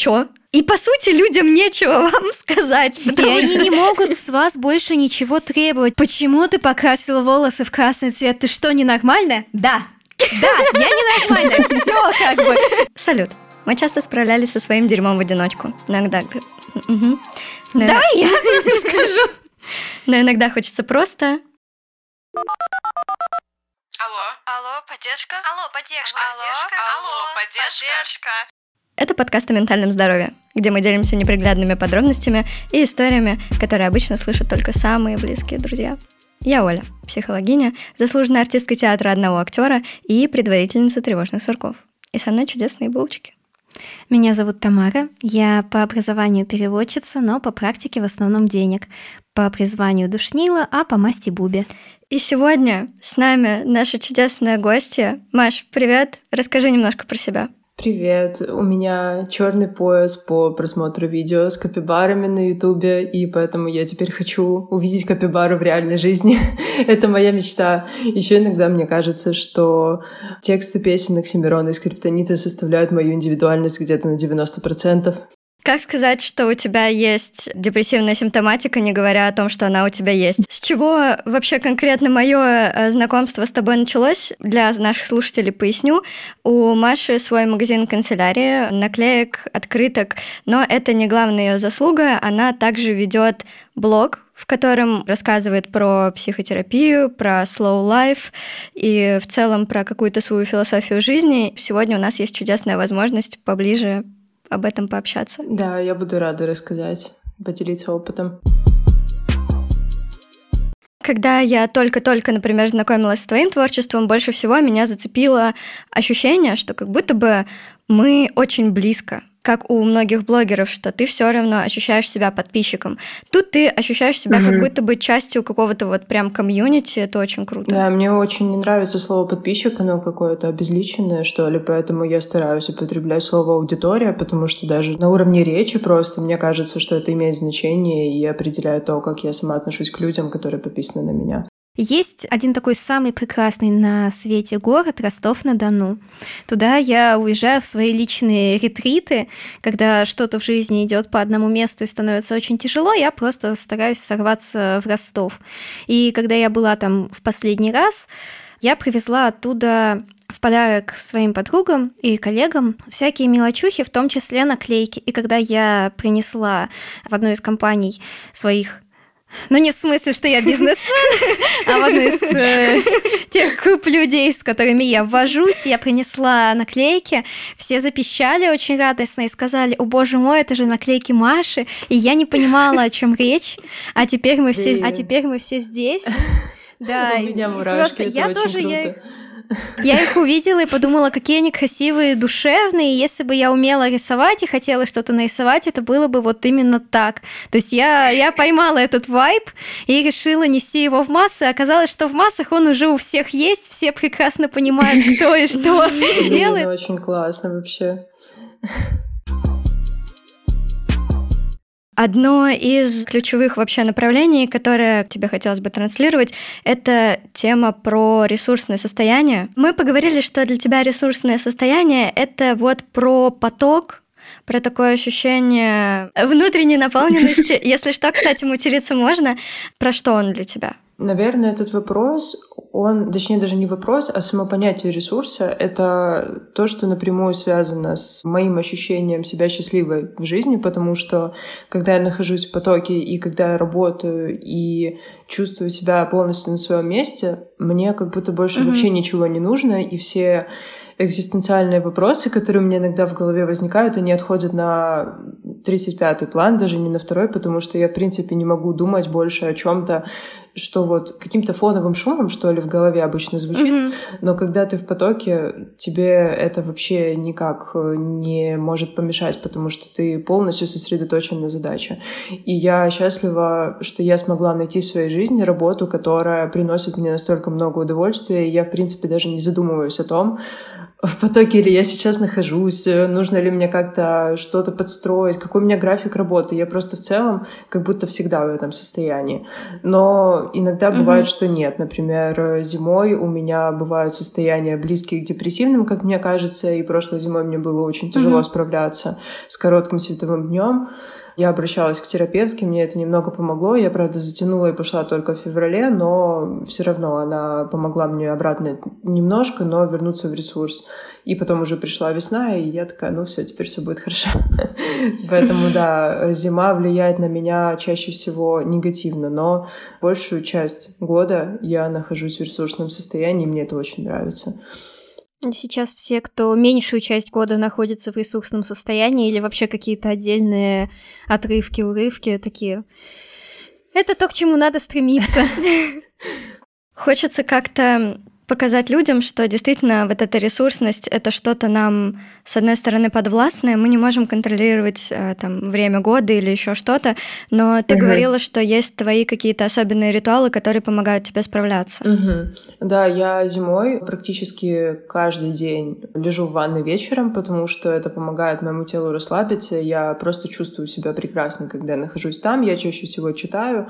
чё? И, по сути, людям нечего вам сказать. И они что... не могут с вас больше ничего требовать. Почему ты покрасила волосы в красный цвет? Ты что, ненормальная? Да. Да, я ненормальная. Все как бы. Салют. Мы часто справлялись со своим дерьмом в одиночку. Иногда... Угу. Давай я просто скажу. Но иногда хочется просто... Алло. Алло, поддержка? Алло, поддержка. Алло, Алло, поддержка. Это подкаст о ментальном здоровье, где мы делимся неприглядными подробностями и историями, которые обычно слышат только самые близкие друзья. Я Оля, психологиня, заслуженная артистка театра одного актера и предводительница тревожных сурков. И со мной чудесные булочки. Меня зовут Тамара. Я по образованию переводчица, но по практике в основном денег. По призванию душнила, а по масти Буби. И сегодня с нами наша чудесная гостья. Маш, привет. Расскажи немножко про себя. Привет, у меня черный пояс по просмотру видео с капибарами на ютубе, и поэтому я теперь хочу увидеть капибару в реальной жизни. Это моя мечта. Еще иногда мне кажется, что тексты песен Оксимирона и Скриптонита составляют мою индивидуальность где-то на 90%. Как сказать, что у тебя есть депрессивная симптоматика, не говоря о том, что она у тебя есть? С чего вообще конкретно мое э, знакомство с тобой началось? Для наших слушателей поясню. У Маши свой магазин канцелярии, наклеек, открыток, но это не главная ее заслуга. Она также ведет блог, в котором рассказывает про психотерапию, про slow life и в целом про какую-то свою философию жизни. Сегодня у нас есть чудесная возможность поближе об этом пообщаться. Да, я буду рада рассказать, поделиться опытом. Когда я только-только, например, знакомилась с твоим творчеством, больше всего меня зацепило ощущение, что как будто бы мы очень близко как у многих блогеров, что ты все равно ощущаешь себя подписчиком. Тут ты ощущаешь себя mm-hmm. как будто бы частью какого-то вот прям комьюнити, это очень круто. Да, мне очень не нравится слово подписчик, оно какое-то обезличенное, что ли, поэтому я стараюсь употреблять слово аудитория, потому что даже на уровне речи просто мне кажется, что это имеет значение и определяет то, как я сама отношусь к людям, которые подписаны на меня. Есть один такой самый прекрасный на свете город Ростов-на-Дону. Туда я уезжаю в свои личные ретриты, когда что-то в жизни идет по одному месту и становится очень тяжело, я просто стараюсь сорваться в Ростов. И когда я была там в последний раз, я привезла оттуда в подарок своим подругам и коллегам всякие мелочухи, в том числе наклейки. И когда я принесла в одну из компаний своих ну, не в смысле, что я бизнесмен, а в одну из э, тех групп людей, с которыми я ввожусь, я принесла наклейки, все запищали очень радостно и сказали, о боже мой, это же наклейки Маши, и я не понимала, о чем речь, а теперь мы все, а теперь мы все здесь. Да, У меня мурашки, просто я тоже круто. я я их увидела и подумала, какие они красивые, душевные. И если бы я умела рисовать и хотела что-то нарисовать, это было бы вот именно так. То есть я, я поймала этот вайб и решила нести его в массы. Оказалось, что в массах он уже у всех есть, все прекрасно понимают, кто и что делает. Очень классно вообще. Одно из ключевых вообще направлений, которое тебе хотелось бы транслировать, это тема про ресурсное состояние. Мы поговорили, что для тебя ресурсное состояние — это вот про поток, про такое ощущение внутренней наполненности. Если что, кстати, материться можно. Про что он для тебя? Наверное, этот вопрос, он, точнее, даже не вопрос, а само понятие ресурса — это то, что напрямую связано с моим ощущением себя счастливой в жизни, потому что когда я нахожусь в потоке и когда я работаю и чувствую себя полностью на своем месте, мне как будто больше mm-hmm. вообще ничего не нужно, и все экзистенциальные вопросы, которые у меня иногда в голове возникают, они отходят на 35-й план, даже не на второй, потому что я, в принципе, не могу думать больше о чем то что вот каким-то фоновым шумом, что ли, в голове обычно звучит, mm-hmm. но когда ты в потоке, тебе это вообще никак э, не может помешать, потому что ты полностью сосредоточен на задаче. И я счастлива, что я смогла найти в своей жизни работу, которая приносит мне настолько много удовольствия, и я, в принципе, даже не задумываюсь о том, в потоке ли я сейчас нахожусь, нужно ли мне как-то что-то подстроить, какой у меня график работы. Я просто в целом как будто всегда в этом состоянии. Но иногда бывает, mm-hmm. что нет. Например, зимой у меня бывают состояния близкие к депрессивным, как мне кажется, и прошлой зимой мне было очень тяжело mm-hmm. справляться с коротким световым днем. Я обращалась к терапевтке, мне это немного помогло. Я, правда, затянула и пошла только в феврале, но все равно она помогла мне обратно немножко, но вернуться в ресурс. И потом уже пришла весна, и я такая, ну все, теперь все будет хорошо. Поэтому, да, зима влияет на меня чаще всего негативно, но большую часть года я нахожусь в ресурсном состоянии, и мне это очень нравится. Сейчас все, кто меньшую часть года находится в ресурсном состоянии или вообще какие-то отдельные отрывки, урывки такие. Это то, к чему надо стремиться. Хочется как-то показать людям, что действительно вот эта ресурсность — это что-то нам, с одной стороны, подвластное, мы не можем контролировать э, там время года или еще что-то, но ты угу. говорила, что есть твои какие-то особенные ритуалы, которые помогают тебе справляться. Угу. Да, я зимой практически каждый день лежу в ванной вечером, потому что это помогает моему телу расслабиться. Я просто чувствую себя прекрасно, когда я нахожусь там. Я чаще всего читаю,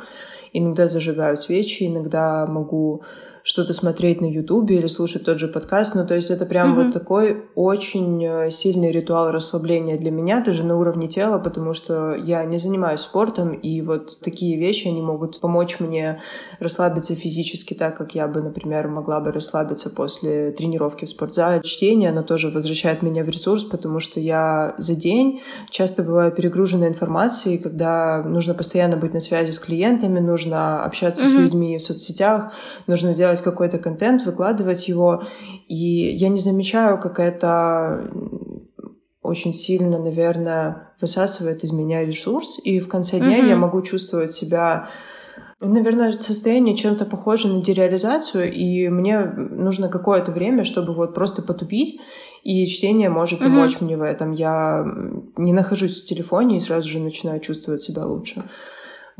иногда зажигаю свечи, иногда могу что-то смотреть на Ютубе или слушать тот же подкаст. Ну, то есть это прям mm-hmm. вот такой очень э, сильный ритуал расслабления для меня, даже на уровне тела, потому что я не занимаюсь спортом, и вот такие вещи, они могут помочь мне расслабиться физически так, как я бы, например, могла бы расслабиться после тренировки в спортзале. Чтение, оно тоже возвращает меня в ресурс, потому что я за день часто бываю перегружена информацией, когда нужно постоянно быть на связи с клиентами, нужно общаться mm-hmm. с людьми в соцсетях, нужно делать делать какой-то контент, выкладывать его, и я не замечаю, как это очень сильно, наверное, высасывает из меня ресурс, и в конце дня mm-hmm. я могу чувствовать себя Наверное, состояние чем-то похоже на дереализацию, и мне нужно какое-то время, чтобы вот просто потупить, и чтение может помочь mm-hmm. мне в этом. Я не нахожусь в телефоне и сразу же начинаю чувствовать себя лучше.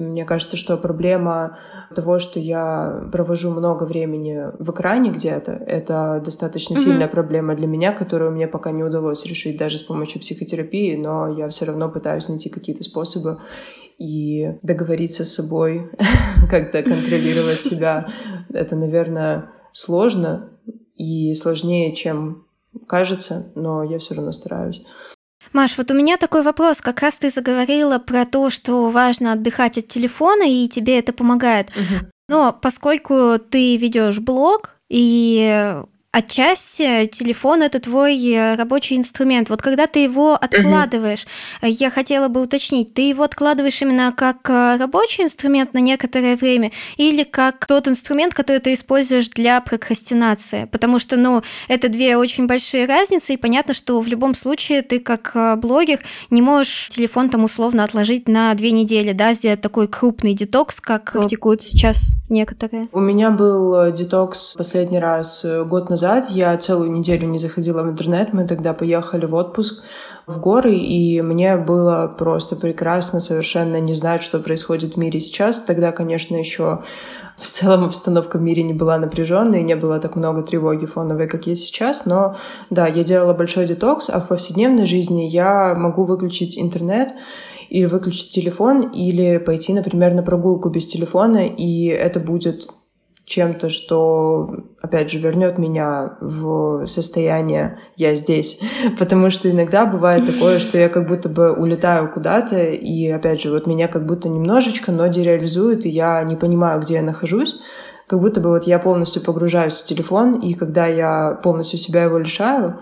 Мне кажется, что проблема того, что я провожу много времени в экране где-то, это достаточно mm-hmm. сильная проблема для меня, которую мне пока не удалось решить даже с помощью психотерапии, но я все равно пытаюсь найти какие-то способы и договориться с собой, как-то контролировать себя. Это, наверное, сложно и сложнее, чем кажется, но я все равно стараюсь. Маш, вот у меня такой вопрос. Как раз ты заговорила про то, что важно отдыхать от телефона, и тебе это помогает. Угу. Но поскольку ты ведешь блог, и Отчасти телефон это твой э, рабочий инструмент. Вот когда ты его откладываешь, угу. я хотела бы уточнить, ты его откладываешь именно как э, рабочий инструмент на некоторое время или как тот инструмент, который ты используешь для прокрастинации? Потому что, ну, это две очень большие разницы, и понятно, что в любом случае ты как блогер не можешь телефон там условно отложить на две недели, да, сделать такой крупный детокс, как практикуют сейчас некоторые. У меня был детокс последний раз год назад назад я целую неделю не заходила в интернет. Мы тогда поехали в отпуск в горы, и мне было просто прекрасно совершенно не знать, что происходит в мире сейчас. Тогда, конечно, еще в целом обстановка в мире не была напряженной, не было так много тревоги фоновой, как есть сейчас, но да, я делала большой детокс, а в повседневной жизни я могу выключить интернет, или выключить телефон, или пойти, например, на прогулку без телефона, и это будет чем-то, что, опять же, вернет меня в состояние «я здесь». Потому что иногда бывает такое, что я как будто бы улетаю куда-то, и, опять же, вот меня как будто немножечко, но дереализует, и я не понимаю, где я нахожусь. Как будто бы вот я полностью погружаюсь в телефон, и когда я полностью себя его лишаю,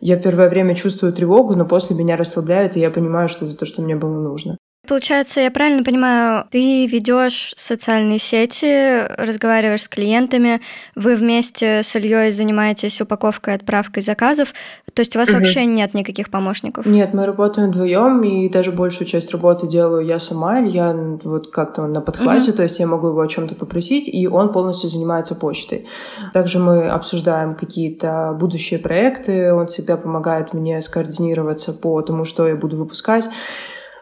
я в первое время чувствую тревогу, но после меня расслабляет, и я понимаю, что это то, что мне было нужно. Получается, я правильно понимаю, ты ведешь социальные сети, разговариваешь с клиентами, вы вместе с Ильей занимаетесь упаковкой, отправкой заказов, то есть у вас угу. вообще нет никаких помощников? Нет, мы работаем вдвоем, и даже большую часть работы делаю я сама, Илья вот как-то на подхвате, угу. то есть я могу его о чем-то попросить, и он полностью занимается почтой. Также мы обсуждаем какие-то будущие проекты, он всегда помогает мне скоординироваться по тому, что я буду выпускать.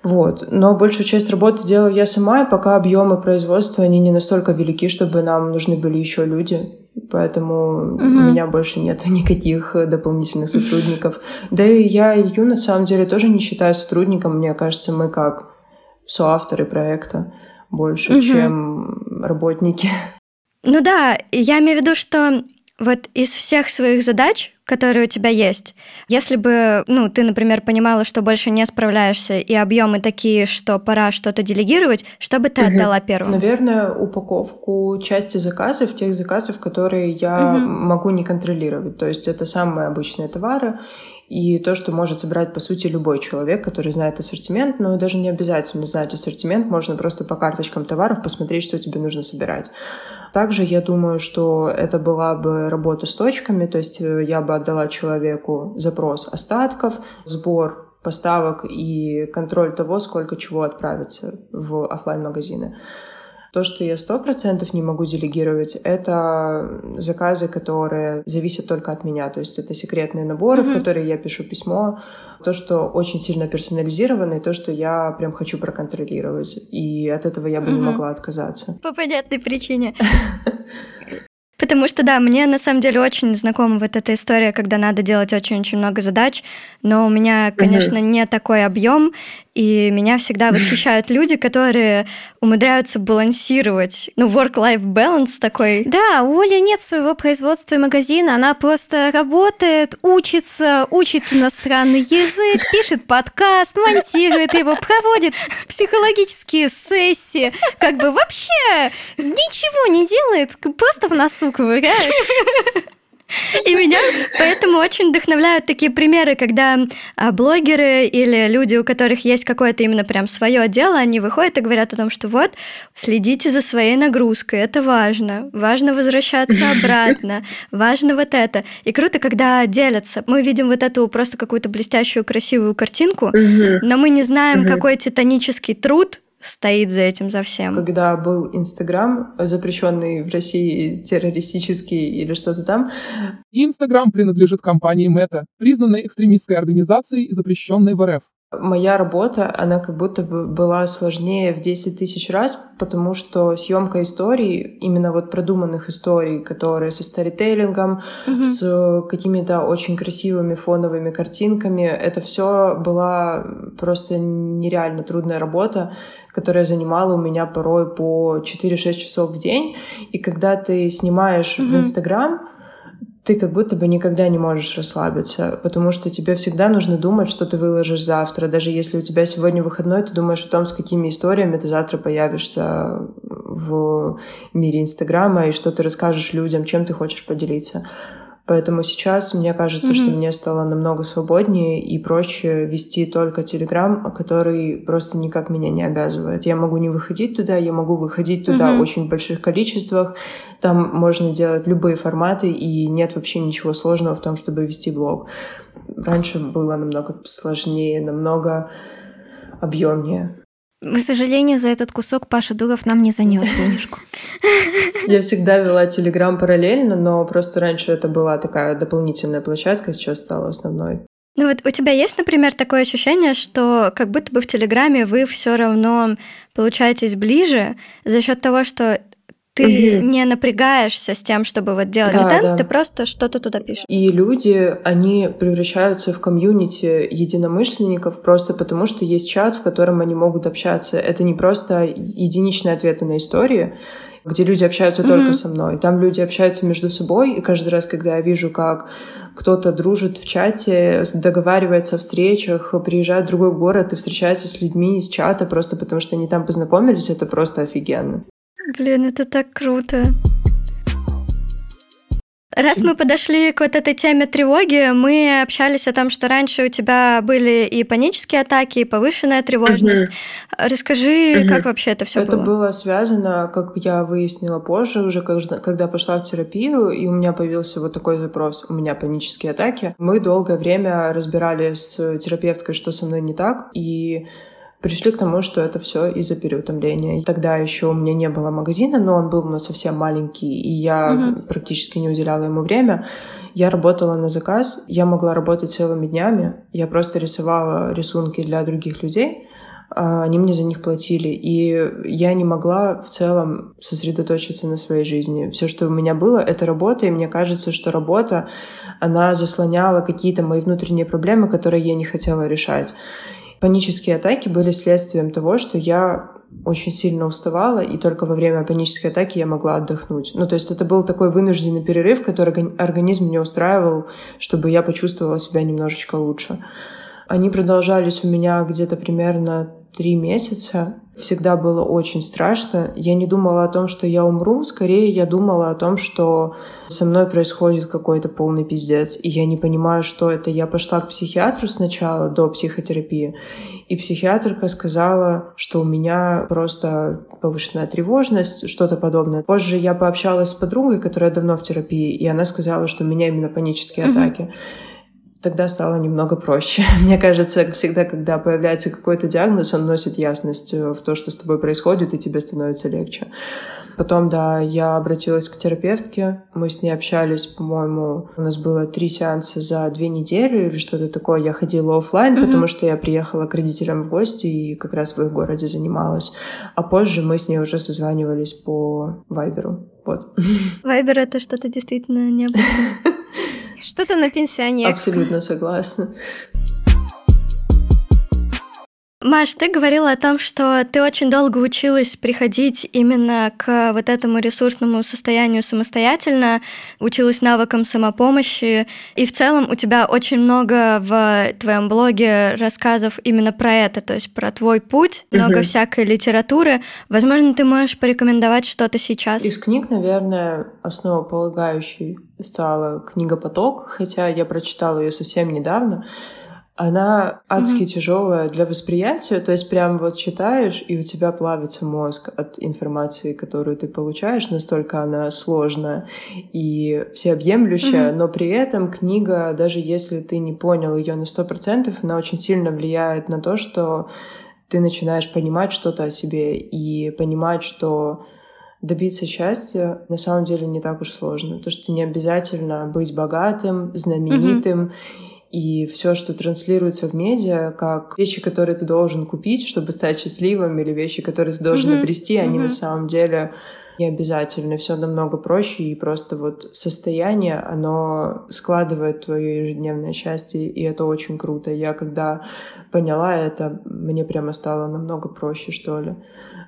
Вот. Но большую часть работы делаю я сама, и пока объемы производства, они не настолько велики, чтобы нам нужны были еще люди. поэтому угу. у меня больше нет никаких дополнительных сотрудников. Да и я Илью на самом деле тоже не считаю сотрудником. Мне кажется, мы как соавторы проекта больше, угу. чем работники. Ну да, я имею в виду, что вот из всех своих задач, которые у тебя есть, если бы, ну, ты, например, понимала, что больше не справляешься, и объемы такие, что пора что-то делегировать, что бы ты угу. отдала первым? Наверное, упаковку части заказов, тех заказов, которые я угу. могу не контролировать. То есть это самые обычные товары, и то, что может собрать, по сути, любой человек, который знает ассортимент, но даже не обязательно знать ассортимент, можно просто по карточкам товаров посмотреть, что тебе нужно собирать. Также я думаю, что это была бы работа с точками, то есть э, я бы отдала человеку запрос остатков, сбор поставок и контроль того, сколько чего отправится в офлайн магазины то, что я сто процентов не могу делегировать, это заказы, которые зависят только от меня. То есть это секретные наборы, mm-hmm. в которые я пишу письмо, то, что очень сильно персонализировано, и то, что я прям хочу проконтролировать. И от этого я бы mm-hmm. не могла отказаться. По понятной причине. Потому что, да, мне на самом деле очень знакома вот эта история, когда надо делать очень-очень много задач, но у меня, конечно, не такой объем, и меня всегда восхищают люди, которые умудряются балансировать, ну, work-life balance такой. Да, у Оли нет своего производства и магазина, она просто работает, учится, учит иностранный язык, пишет подкаст, монтирует его, проводит психологические сессии, как бы вообще ничего не делает, просто в носу ковыряет. И меня поэтому очень вдохновляют такие примеры, когда а, блогеры или люди, у которых есть какое-то именно прям свое дело, они выходят и говорят о том, что вот, следите за своей нагрузкой, это важно, важно возвращаться обратно, важно вот это. И круто, когда делятся. Мы видим вот эту просто какую-то блестящую, красивую картинку, но мы не знаем, какой титанический труд стоит за этим, за всем. Когда был Инстаграм, запрещенный в России террористический или что-то там. Инстаграм принадлежит компании Мета, признанной экстремистской организацией, запрещенной в РФ. Моя работа, она как будто бы была сложнее в 10 тысяч раз, потому что съемка историй, именно вот продуманных историй, которые со старитейлингом, mm-hmm. с какими-то очень красивыми фоновыми картинками, это все была просто нереально трудная работа которая занимала у меня порой по 4-6 часов в день. И когда ты снимаешь mm-hmm. в Инстаграм, ты как будто бы никогда не можешь расслабиться, потому что тебе всегда нужно думать, что ты выложишь завтра. Даже если у тебя сегодня выходной, ты думаешь о том, с какими историями ты завтра появишься в мире Инстаграма и что ты расскажешь людям, чем ты хочешь поделиться. Поэтому сейчас мне кажется, mm-hmm. что мне стало намного свободнее и проще вести только Телеграм, который просто никак меня не обязывает. Я могу не выходить туда, я могу выходить туда mm-hmm. в очень больших количествах. Там можно делать любые форматы, и нет вообще ничего сложного в том, чтобы вести блог. Раньше было намного сложнее, намного объемнее. К сожалению, за этот кусок Паша Дуров нам не занес денежку. Я всегда вела Телеграм параллельно, но просто раньше это была такая дополнительная площадка, сейчас стала основной. Ну вот у тебя есть, например, такое ощущение, что как будто бы в Телеграме вы все равно получаетесь ближе за счет того, что ты угу. не напрягаешься с тем, чтобы вот делать да, да. ты просто что-то туда пишешь. И люди, они превращаются в комьюнити единомышленников просто потому, что есть чат, в котором они могут общаться. Это не просто единичные ответы на истории, где люди общаются mm только со мной. Там люди общаются между собой, и каждый раз, когда я вижу, как кто-то дружит в чате, договаривается о встречах, приезжает в другой город и встречается с людьми из чата просто потому, что они там познакомились, это просто офигенно. Блин, это так круто. Раз мы подошли к вот этой теме тревоги, мы общались о том, что раньше у тебя были и панические атаки, и повышенная тревожность. Угу. Расскажи, угу. как вообще это все было? Это было связано, как я выяснила позже, уже когда пошла в терапию, и у меня появился вот такой запрос: у меня панические атаки. Мы долгое время разбирали с терапевткой, что со мной не так, и пришли к тому, что это все из-за переутомления. Тогда еще у меня не было магазина, но он был ну, совсем маленький, и я угу. практически не уделяла ему время. Я работала на заказ, я могла работать целыми днями. Я просто рисовала рисунки для других людей а они мне за них платили. И я не могла в целом сосредоточиться на своей жизни. Все, что у меня было, это работа, и мне кажется, что работа, она заслоняла какие-то мои внутренние проблемы, которые я не хотела решать. Панические атаки были следствием того, что я очень сильно уставала, и только во время панической атаки я могла отдохнуть. Ну, то есть это был такой вынужденный перерыв, который организм не устраивал, чтобы я почувствовала себя немножечко лучше. Они продолжались у меня где-то примерно три месяца. Всегда было очень страшно. Я не думала о том, что я умру. Скорее, я думала о том, что со мной происходит какой-то полный пиздец. И я не понимаю, что это. Я пошла к психиатру сначала, до психотерапии. И психиатрка сказала, что у меня просто повышенная тревожность, что-то подобное. Позже я пообщалась с подругой, которая давно в терапии, и она сказала, что у меня именно панические атаки. Тогда стало немного проще. Мне кажется, всегда, когда появляется какой-то диагноз, он носит ясность э, в то, что с тобой происходит, и тебе становится легче. Потом, да, я обратилась к терапевтке, мы с ней общались, по-моему, у нас было три сеанса за две недели или что-то такое. Я ходила офлайн, mm-hmm. потому что я приехала к родителям в гости и как раз в их городе занималась. А позже мы с ней уже созванивались по Вайберу. Вот. Вайбер — это что-то действительно необычное. Что-то на пенсионерском. Абсолютно согласна. Маш, ты говорила о том, что ты очень долго училась приходить именно к вот этому ресурсному состоянию самостоятельно, училась навыкам самопомощи, и в целом у тебя очень много в твоем блоге рассказов именно про это, то есть про твой путь, угу. много всякой литературы. Возможно, ты можешь порекомендовать что-то сейчас? Из книг, наверное, основополагающей стала книга «Поток», хотя я прочитала ее совсем недавно она адски mm-hmm. тяжелая для восприятия, то есть прям вот читаешь, и у тебя плавится мозг от информации, которую ты получаешь, настолько она сложная и всеобъемлющая, mm-hmm. но при этом книга, даже если ты не понял ее на сто процентов, она очень сильно влияет на то, что ты начинаешь понимать что-то о себе и понимать, что добиться счастья на самом деле не так уж сложно. То, что не обязательно быть богатым, знаменитым. Mm-hmm и все, что транслируется в медиа, как вещи, которые ты должен купить, чтобы стать счастливым, или вещи, которые ты должен mm-hmm. обрести, они mm-hmm. на самом деле не обязательно. Все намного проще, и просто вот состояние, оно складывает твое ежедневное счастье, и это очень круто. Я когда поняла это, мне прямо стало намного проще, что ли.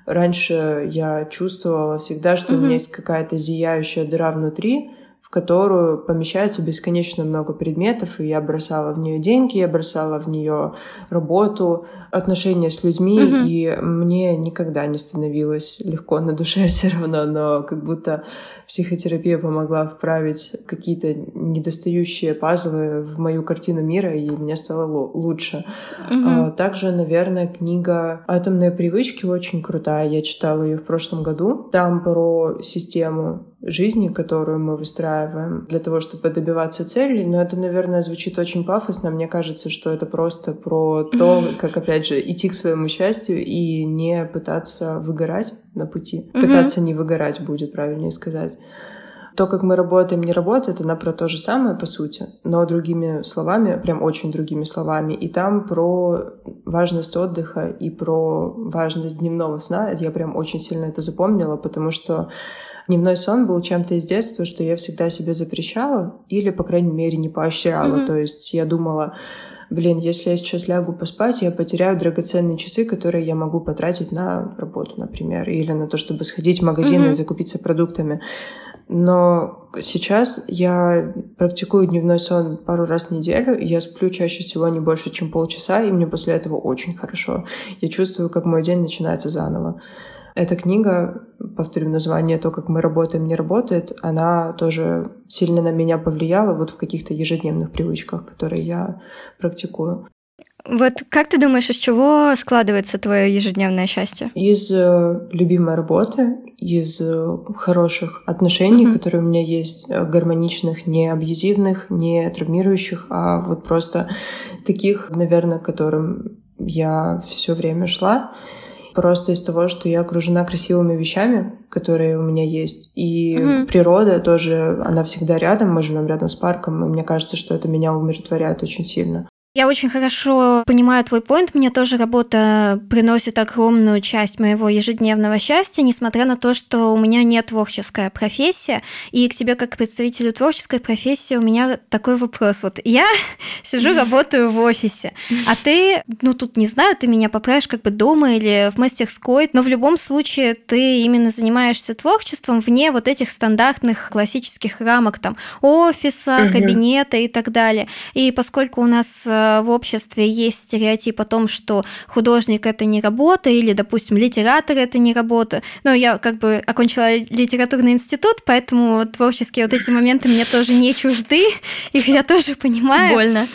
Раньше я чувствовала всегда, что mm-hmm. у меня есть какая-то зияющая дыра внутри, в которую помещается бесконечно много предметов, и я бросала в нее деньги, я бросала в нее работу, отношения с людьми, mm-hmm. и мне никогда не становилось легко на душе все равно, но как будто психотерапия помогла вправить какие-то недостающие пазлы в мою картину мира, и мне стало лучше. Mm-hmm. Также, наверное, книга «Атомные привычки» очень крутая. Я читала ее в прошлом году. Там про систему жизни, которую мы выстраиваем для того, чтобы добиваться целей. Но это, наверное, звучит очень пафосно. Мне кажется, что это просто про то, как, опять же, идти к своему счастью и не пытаться выгорать на пути. Пытаться не выгорать будет правильнее сказать. То, как мы работаем, не работает, она про то же самое, по сути, но другими словами, прям очень другими словами. И там про важность отдыха и про важность дневного сна. Я прям очень сильно это запомнила, потому что Дневной сон был чем-то из детства, что я всегда себе запрещала или, по крайней мере, не поощряла. Mm-hmm. То есть я думала, блин, если я сейчас лягу поспать, я потеряю драгоценные часы, которые я могу потратить на работу, например, или на то, чтобы сходить в магазин mm-hmm. и закупиться продуктами. Но сейчас я практикую дневной сон пару раз в неделю, я сплю чаще всего не больше, чем полчаса, и мне после этого очень хорошо. Я чувствую, как мой день начинается заново. Эта книга, повторю название, то, как мы работаем, не работает, она тоже сильно на меня повлияла вот в каких-то ежедневных привычках, которые я практикую. Вот как ты думаешь, из чего складывается твое ежедневное счастье? Из э, любимой работы, из э, хороших отношений, mm-hmm. которые у меня есть, э, гармоничных, не абьюзивных, не травмирующих, а вот просто таких, наверное, к которым я все время шла просто из того, что я окружена красивыми вещами, которые у меня есть. И mm-hmm. природа тоже, она всегда рядом, мы живем рядом с парком, и мне кажется, что это меня умиротворяет очень сильно. Я очень хорошо понимаю твой поинт. Мне тоже работа приносит огромную часть моего ежедневного счастья, несмотря на то, что у меня не творческая профессия. И к тебе, как к представителю творческой профессии, у меня такой вопрос. Вот я сижу, работаю в офисе, а ты, ну тут не знаю, ты меня поправишь как бы дома или в мастерской, но в любом случае ты именно занимаешься творчеством вне вот этих стандартных классических рамок там офиса, кабинета и так далее. И поскольку у нас э, в обществе есть стереотип о том, что художник это не работа, или, допустим, литератор это не работа. Но я как бы окончила литературный институт, поэтому творческие вот эти моменты мне тоже не чужды, их я тоже понимаю. Больно.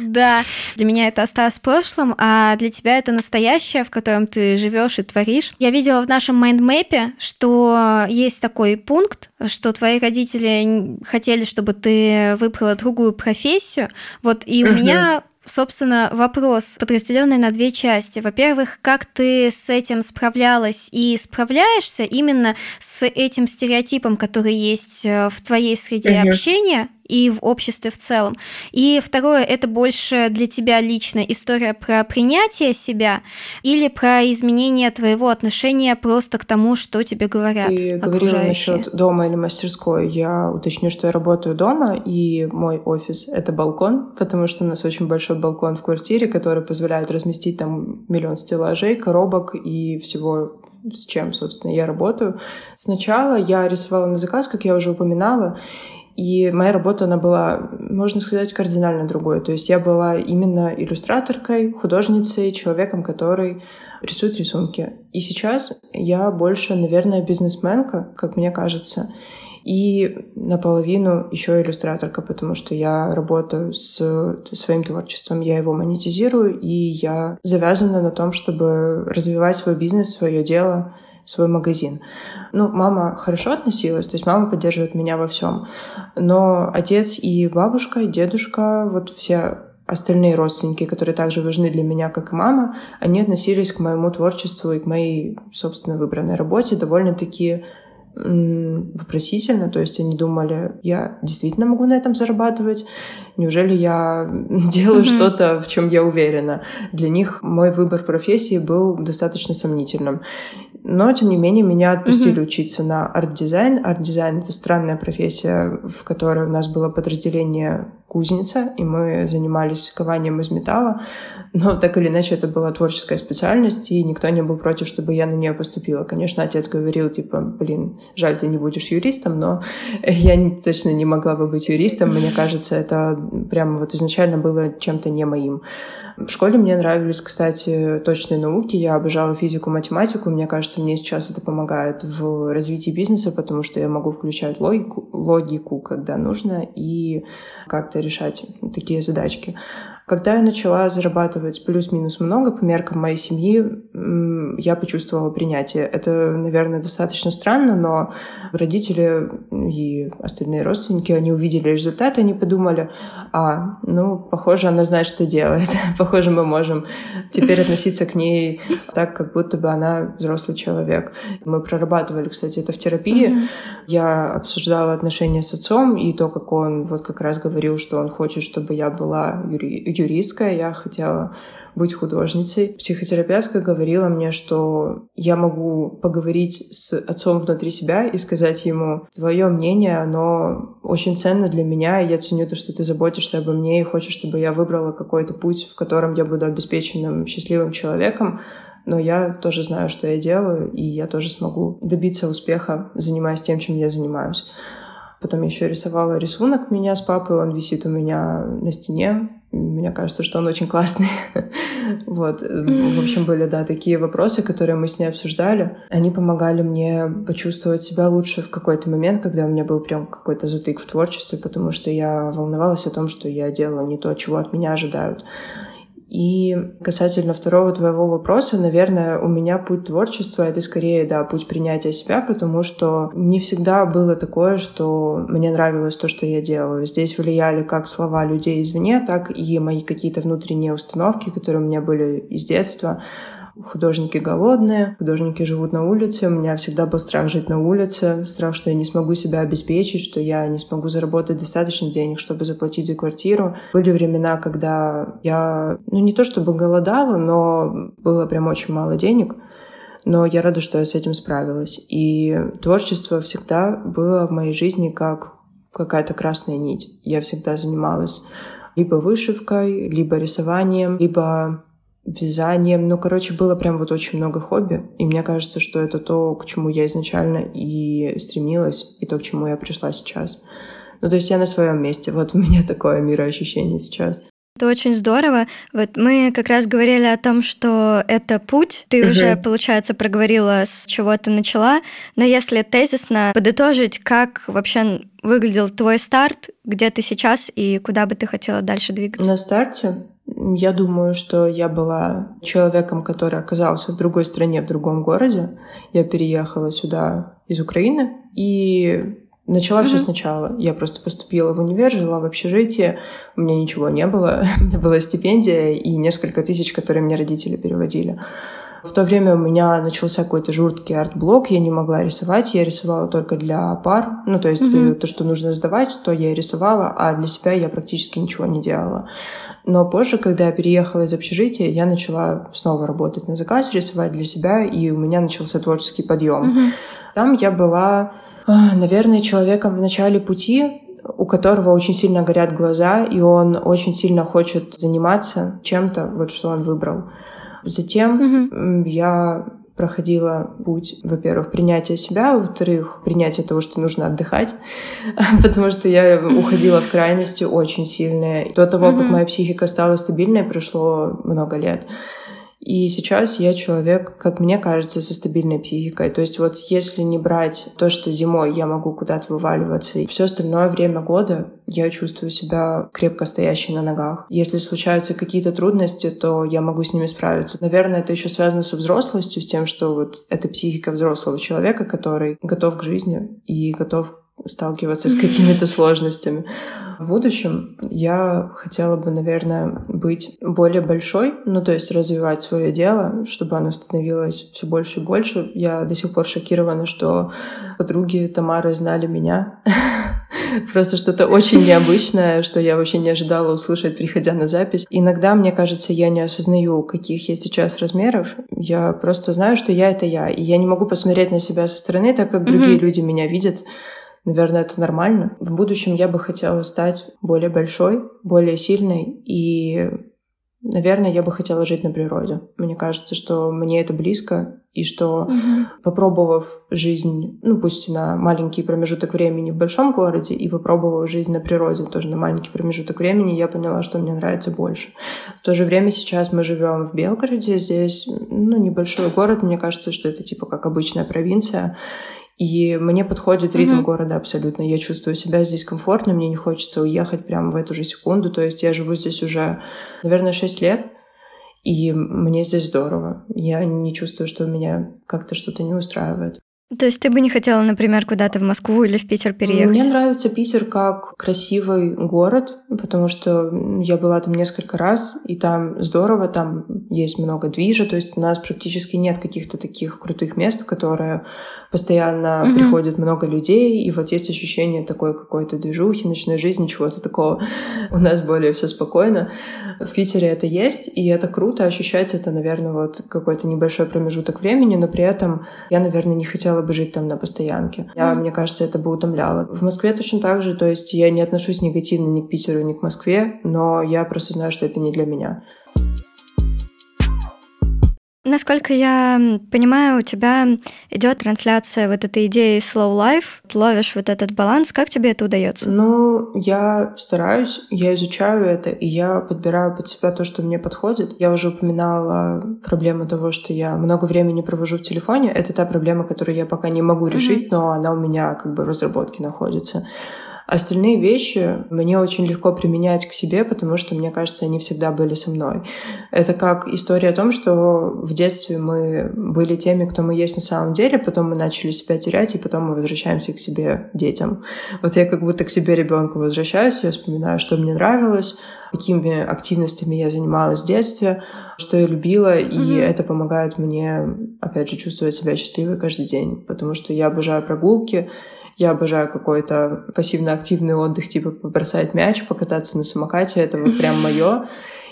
Да, для меня это осталось в прошлом, а для тебя это настоящее, в котором ты живешь и творишь. Я видела в нашем майндмэпе, что есть такой пункт, что твои родители хотели, чтобы ты выбрала другую профессию. Вот и у меня Собственно, вопрос, подразделенный на две части. Во-первых, как ты с этим справлялась и справляешься именно с этим стереотипом, который есть э, в твоей среде угу. общения, и в обществе в целом. И второе, это больше для тебя лично история про принятие себя или про изменение твоего отношения просто к тому, что тебе говорят Ты говорила насчет дома или мастерской. Я уточню, что я работаю дома, и мой офис — это балкон, потому что у нас очень большой балкон в квартире, который позволяет разместить там миллион стеллажей, коробок и всего с чем, собственно, я работаю. Сначала я рисовала на заказ, как я уже упоминала, и моя работа, она была, можно сказать, кардинально другой. То есть я была именно иллюстраторкой, художницей, человеком, который рисует рисунки. И сейчас я больше, наверное, бизнесменка, как мне кажется, и наполовину еще иллюстраторка, потому что я работаю с своим творчеством, я его монетизирую, и я завязана на том, чтобы развивать свой бизнес, свое дело, свой магазин. Ну, мама хорошо относилась, то есть мама поддерживает меня во всем. Но отец и бабушка, и дедушка, вот все остальные родственники, которые также важны для меня, как и мама, они относились к моему творчеству и к моей, собственно, выбранной работе довольно-таки вопросительно, то есть они думали, я действительно могу на этом зарабатывать, неужели я делаю mm-hmm. что-то, в чем я уверена. Для них мой выбор профессии был достаточно сомнительным. Но, тем не менее, меня отпустили mm-hmm. учиться на арт-дизайн. Арт-дизайн — это странная профессия, в которой у нас было подразделение кузница, и мы занимались кованием из металла. Но так или иначе это была творческая специальность, и никто не был против, чтобы я на нее поступила. Конечно, отец говорил, типа, блин, жаль, ты не будешь юристом, но я точно не могла бы быть юристом. Мне кажется, это прямо вот изначально было чем-то не моим. В школе мне нравились, кстати, точные науки. Я обожала физику, математику. Мне кажется, мне сейчас это помогает в развитии бизнеса, потому что я могу включать логику, логику когда нужно, и как-то решать такие задачки. Когда я начала зарабатывать плюс-минус много по меркам моей семьи, я почувствовала принятие. Это, наверное, достаточно странно, но родители и остальные родственники, они увидели результат, они подумали, а, ну, похоже, она знает, что делает. похоже, мы можем теперь относиться к ней так, как будто бы она взрослый человек. Мы прорабатывали, кстати, это в терапии. Mm-hmm. Я обсуждала отношения с отцом и то, как он вот как раз говорил, что он хочет, чтобы я была юри юристка, я хотела быть художницей. Психотерапевтка говорила мне, что я могу поговорить с отцом внутри себя и сказать ему, твое мнение, оно очень ценно для меня, и я ценю то, что ты заботишься обо мне и хочешь, чтобы я выбрала какой-то путь, в котором я буду обеспеченным, счастливым человеком, но я тоже знаю, что я делаю, и я тоже смогу добиться успеха, занимаясь тем, чем я занимаюсь. Потом еще рисовала рисунок меня с папой, он висит у меня на стене. Мне кажется, что он очень классный. вот. В общем, были, да, такие вопросы, которые мы с ней обсуждали. Они помогали мне почувствовать себя лучше в какой-то момент, когда у меня был прям какой-то затык в творчестве, потому что я волновалась о том, что я делаю не то, чего от меня ожидают. И касательно второго твоего вопроса, наверное, у меня путь творчества — это скорее, да, путь принятия себя, потому что не всегда было такое, что мне нравилось то, что я делаю. Здесь влияли как слова людей извне, так и мои какие-то внутренние установки, которые у меня были из детства. Художники голодные, художники живут на улице. У меня всегда был страх жить на улице, страх, что я не смогу себя обеспечить, что я не смогу заработать достаточно денег, чтобы заплатить за квартиру. Были времена, когда я, ну не то чтобы голодала, но было прям очень мало денег. Но я рада, что я с этим справилась. И творчество всегда было в моей жизни как какая-то красная нить. Я всегда занималась либо вышивкой, либо рисованием, либо вязанием. Ну, короче, было прям вот очень много хобби. И мне кажется, что это то, к чему я изначально и стремилась, и то, к чему я пришла сейчас. Ну, то есть я на своем месте. Вот у меня такое мироощущение сейчас. Это очень здорово. Вот мы как раз говорили о том, что это путь. Ты угу. уже, получается, проговорила, с чего ты начала. Но если тезисно подытожить, как вообще выглядел твой старт, где ты сейчас и куда бы ты хотела дальше двигаться? На старте я думаю, что я была человеком, который оказался в другой стране, в другом городе. Я переехала сюда из Украины и начала mm-hmm. все сначала. Я просто поступила в универ, жила в общежитии, у меня ничего не было. у меня была стипендия и несколько тысяч, которые мне родители переводили. В то время у меня начался какой-то жуткий арт-блок, я не могла рисовать, я рисовала только для пар, ну, то есть mm-hmm. то, что нужно сдавать, то я рисовала, а для себя я практически ничего не делала. Но позже, когда я переехала из общежития, я начала снова работать на заказ, рисовать для себя, и у меня начался творческий подъем. Mm-hmm. Там я была, а, наверное, человеком в начале пути, у которого очень сильно горят глаза, и он очень сильно хочет заниматься чем-то, вот что он выбрал. Затем mm-hmm. я проходила путь, во-первых, принятия себя, во-вторых, принятия того, что нужно отдыхать, потому что я уходила в крайности очень сильные. До того, mm-hmm. как моя психика стала стабильной, прошло много лет. И сейчас я человек, как мне кажется, со стабильной психикой. То есть вот если не брать то, что зимой я могу куда-то вываливаться, и все остальное время года я чувствую себя крепко стоящей на ногах. Если случаются какие-то трудности, то я могу с ними справиться. Наверное, это еще связано со взрослостью, с тем, что вот это психика взрослого человека, который готов к жизни и готов сталкиваться с какими-то сложностями. В будущем я хотела бы, наверное, быть более большой, ну то есть развивать свое дело, чтобы оно становилось все больше и больше. Я до сих пор шокирована, что подруги Тамары знали меня. Просто что-то очень необычное, что я вообще не ожидала услышать, приходя на запись. Иногда, мне кажется, я не осознаю, каких я сейчас размеров. Я просто знаю, что я — это я. И я не могу посмотреть на себя со стороны, так как другие люди меня видят Наверное, это нормально. В будущем я бы хотела стать более большой, более сильной и Наверное, я бы хотела жить на природе. Мне кажется, что мне это близко, и что, угу. попробовав жизнь, ну пусть на маленький промежуток времени в большом городе, и попробовав жизнь на природе тоже на маленький промежуток времени, я поняла, что мне нравится больше. В то же время сейчас мы живем в Белгороде, здесь, ну, небольшой город, мне кажется, что это типа как обычная провинция, и мне подходит ритм mm-hmm. города абсолютно. Я чувствую себя здесь комфортно, мне не хочется уехать прямо в эту же секунду. То есть я живу здесь уже, наверное, 6 лет, и мне здесь здорово. Я не чувствую, что меня как-то что-то не устраивает. То есть ты бы не хотела, например, куда-то в Москву или в Питер переехать? Мне нравится Питер как красивый город, потому что я была там несколько раз, и там здорово, там есть много движа, то есть у нас практически нет каких-то таких крутых мест, которые постоянно mm-hmm. приходит много людей, и вот есть ощущение такой какой-то движухи, ночной жизни, чего-то такого. У нас более все спокойно. В Питере это есть, и это круто, ощущается это, наверное, вот какой-то небольшой промежуток времени, но при этом я, наверное, не хотела бы жить там на постоянке. Я, mm-hmm. Мне кажется, это бы утомляло. В Москве точно так же, то есть я не отношусь негативно ни к Питеру, ни к Москве, но я просто знаю, что это не для меня. Насколько я понимаю, у тебя идет трансляция вот этой идеи slow life, ты ловишь вот этот баланс. Как тебе это удается? Ну, я стараюсь, я изучаю это, и я подбираю под себя то, что мне подходит. Я уже упоминала проблему того, что я много времени провожу в телефоне. Это та проблема, которую я пока не могу решить, mm-hmm. но она у меня как бы в разработке находится. Остальные вещи мне очень легко применять к себе, потому что, мне кажется, они всегда были со мной. Это как история о том, что в детстве мы были теми, кто мы есть на самом деле, потом мы начали себя терять, и потом мы возвращаемся к себе детям. Вот я как будто к себе ребенку возвращаюсь, я вспоминаю, что мне нравилось, какими активностями я занималась в детстве, что я любила, и mm-hmm. это помогает мне, опять же, чувствовать себя счастливой каждый день, потому что я обожаю прогулки, я обожаю какой-то пассивно-активный отдых, типа побросать мяч, покататься на самокате, это вот прям мое.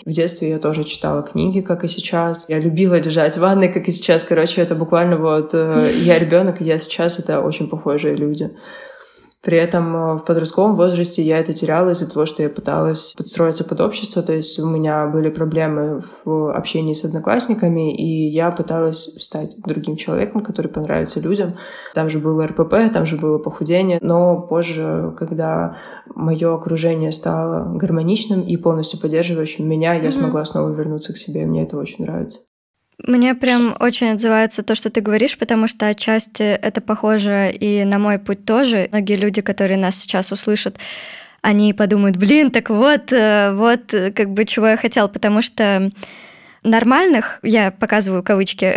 В детстве я тоже читала книги, как и сейчас. Я любила лежать в ванной, как и сейчас. Короче, это буквально вот э, я ребенок, и я сейчас это очень похожие люди. При этом э, в подростковом возрасте я это теряла из-за того, что я пыталась подстроиться под общество, то есть у меня были проблемы в общении с одноклассниками, и я пыталась стать другим человеком, который понравится людям. Там же было РПП, там же было похудение, но позже, когда мое окружение стало гармоничным и полностью поддерживающим меня, я mm-hmm. смогла снова вернуться к себе, мне это очень нравится. Мне прям очень отзывается то, что ты говоришь, потому что отчасти это похоже и на мой путь тоже. Многие люди, которые нас сейчас услышат, они подумают, блин, так вот, э, вот как бы чего я хотел, потому что нормальных, я показываю кавычки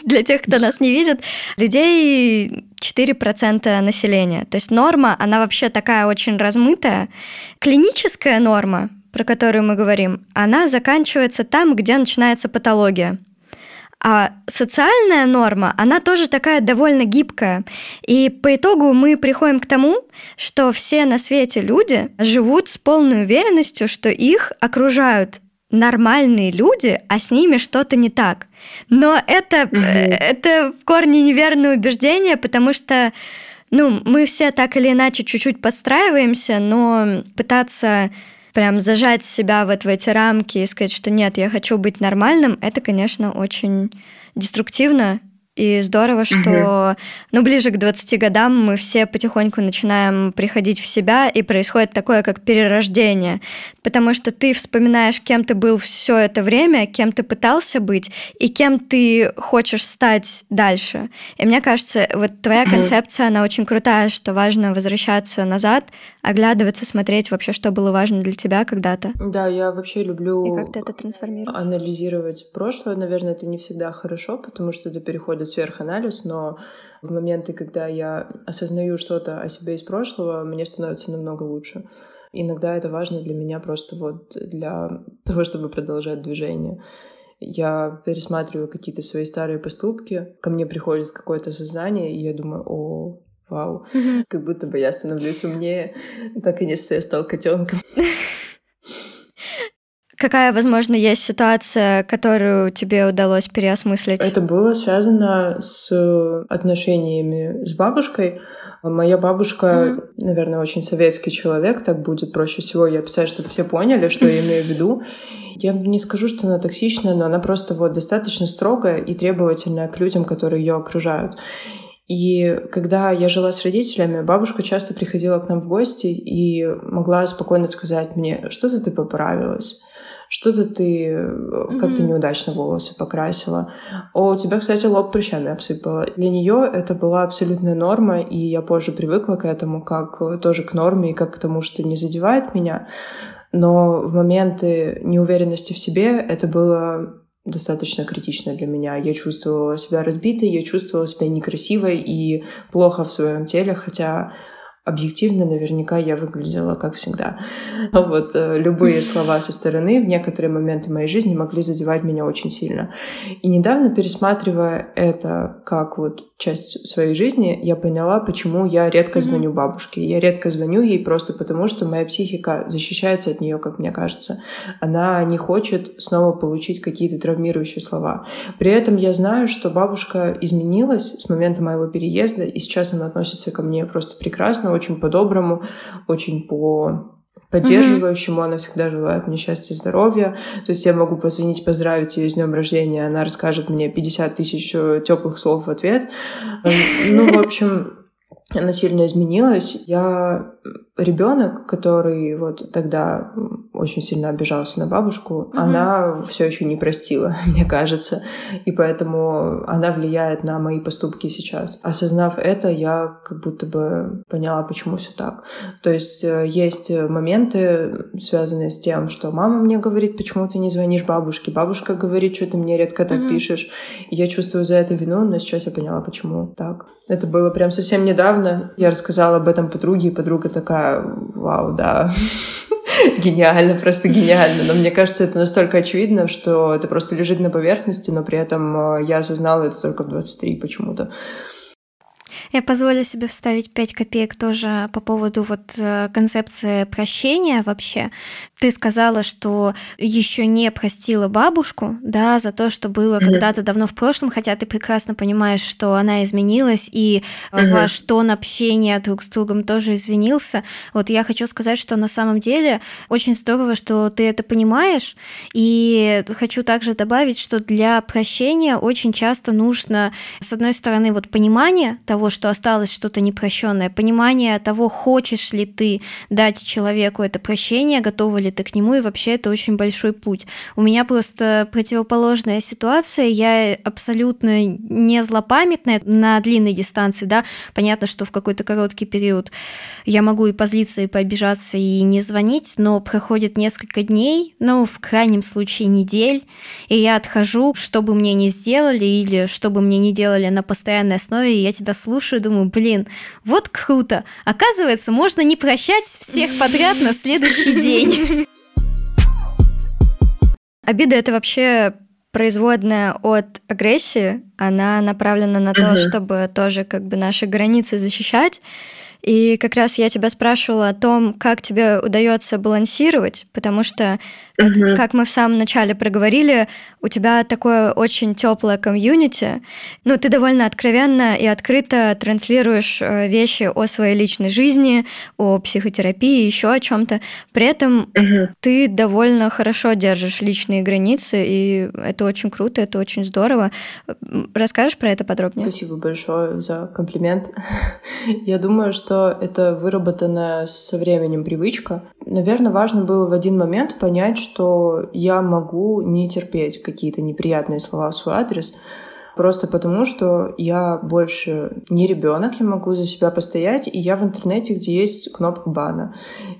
для тех, кто нас не видит, людей 4% населения. То есть норма, она вообще такая очень размытая. Клиническая норма, про которую мы говорим, она заканчивается там, где начинается патология. А социальная норма, она тоже такая довольно гибкая. И по итогу мы приходим к тому, что все на свете люди живут с полной уверенностью, что их окружают нормальные люди, а с ними что-то не так. Но это, mm-hmm. это в корне неверное убеждение, потому что ну, мы все так или иначе чуть-чуть подстраиваемся, но пытаться прям зажать себя вот в эти рамки и сказать, что нет, я хочу быть нормальным, это, конечно, очень деструктивно, и здорово, что угу. ну, ближе к 20 годам мы все потихоньку начинаем приходить в себя, и происходит такое, как перерождение. Потому что ты вспоминаешь, кем ты был все это время, кем ты пытался быть, и кем ты хочешь стать дальше. И мне кажется, вот твоя угу. концепция, она очень крутая, что важно возвращаться назад, оглядываться, смотреть вообще, что было важно для тебя когда-то. Да, я вообще люблю и как ты это трансформировать? анализировать прошлое. Наверное, это не всегда хорошо, потому что это переходит делать сверханализ, но в моменты, когда я осознаю что-то о себе из прошлого, мне становится намного лучше. Иногда это важно для меня просто вот для того, чтобы продолжать движение. Я пересматриваю какие-то свои старые поступки, ко мне приходит какое-то сознание, и я думаю, о, вау, как будто бы я становлюсь умнее. Наконец-то я стал котенком. Какая, возможно, есть ситуация, которую тебе удалось переосмыслить? Это было связано с отношениями с бабушкой. Моя бабушка, mm-hmm. наверное, очень советский человек, так будет проще всего я описать, чтобы все поняли, что я имею в виду. Я не скажу, что она токсичная, но она просто вот достаточно строгая и требовательная к людям, которые ее окружают. И когда я жила с родителями, бабушка часто приходила к нам в гости и могла спокойно сказать мне, что-то ты поправилась что-то ты mm-hmm. как-то неудачно волосы покрасила. О, у тебя, кстати, лоб прыщами обсыпала. Для нее это была абсолютная норма, и я позже привыкла к этому, как э, тоже к норме и как к тому, что не задевает меня. Но в моменты неуверенности в себе это было достаточно критично для меня. Я чувствовала себя разбитой, я чувствовала себя некрасивой и плохо в своем теле, хотя объективно наверняка я выглядела как всегда. Но вот э, любые слова со стороны в некоторые моменты моей жизни могли задевать меня очень сильно. И недавно, пересматривая это как вот часть своей жизни, я поняла, почему я редко звоню бабушке. Я редко звоню ей просто потому, что моя психика защищается от нее, как мне кажется. Она не хочет снова получить какие-то травмирующие слова. При этом я знаю, что бабушка изменилась с момента моего переезда, и сейчас она относится ко мне просто прекрасно, очень по-доброму, очень по поддерживающему, mm-hmm. она всегда желает мне счастья и здоровья. То есть я могу позвонить, поздравить ее с днем рождения, она расскажет мне 50 тысяч э, теплых слов в ответ. Ну, в общем, она сильно изменилась. Я ребенок, который вот тогда очень сильно обижался на бабушку, угу. она все еще не простила, мне кажется. И поэтому она влияет на мои поступки сейчас. Осознав это, я как будто бы поняла, почему все так. То есть э, есть моменты, связанные с тем, что мама мне говорит, почему ты не звонишь бабушке, бабушка говорит, что ты мне редко так угу. пишешь. И я чувствую за это вину, но сейчас я поняла, почему так. Это было прям совсем недавно. Я рассказала об этом подруге, и подруга такая, вау, да, гениально, просто гениально. Но мне кажется, это настолько очевидно, что это просто лежит на поверхности, но при этом э, я осознала это только в 23 почему-то. Я позволю себе вставить 5 копеек тоже по поводу вот э, концепции прощения вообще. Ты сказала, что еще не простила бабушку, да, за то, что было mm-hmm. когда-то давно в прошлом, хотя ты прекрасно понимаешь, что она изменилась, и mm-hmm. ваш тон общения друг с другом тоже изменился. Вот я хочу сказать, что на самом деле очень здорово, что ты это понимаешь, и хочу также добавить, что для прощения очень часто нужно, с одной стороны, вот понимание того, что осталось что-то непрощенное, понимание того, хочешь ли ты дать человеку это прощение, готова ли ты к нему, и вообще это очень большой путь. У меня просто противоположная ситуация, я абсолютно не злопамятная на длинной дистанции, да, понятно, что в какой-то короткий период я могу и позлиться, и пообижаться, и не звонить, но проходит несколько дней, ну, в крайнем случае недель, и я отхожу, что бы мне ни сделали, или что бы мне ни делали на постоянной основе, и я тебя слушаю, слушаю, думаю, блин, вот круто. Оказывается, можно не прощать всех подряд на следующий день. Обида — это вообще производная от агрессии, она направлена на то, чтобы тоже как бы наши границы защищать. И как раз я тебя спрашивала о том, как тебе удается балансировать, потому что угу. как мы в самом начале проговорили, у тебя такое очень теплое комьюнити. Ну, ты довольно откровенно и открыто транслируешь э, вещи о своей личной жизни, о психотерапии, еще о чем-то. При этом угу. ты довольно хорошо держишь личные границы, и это очень круто, это очень здорово. Расскажешь про это подробнее? Спасибо большое за комплимент. Я думаю, что это выработанная со временем привычка. Наверное, важно было в один момент понять, что я могу не терпеть какие-то неприятные слова в свой адрес, Просто потому, что я больше не ребенок, я могу за себя постоять, и я в интернете, где есть кнопка бана.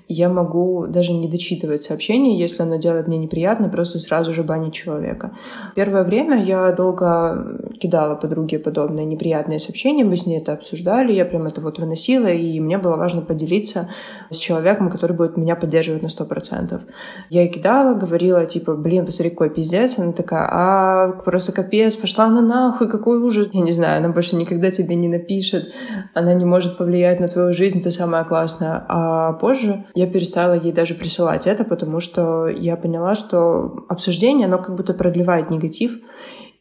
Я могу даже не дочитывать сообщение, если оно делает мне неприятно, просто сразу же банить человека. Первое время я долго кидала подруге подобные неприятные сообщения, мы с ней это обсуждали, я прям это вот выносила, и мне было важно поделиться с человеком, который будет меня поддерживать на 100%. Я ей кидала, говорила, типа, блин, посмотри, какой пиздец. Она такая, а, просто капец, пошла она на нахуй, какой ужас. Я не знаю, она больше никогда тебе не напишет, она не может повлиять на твою жизнь, ты самая классная. А позже я перестала ей даже присылать это, потому что я поняла, что обсуждение, оно как будто продлевает негатив,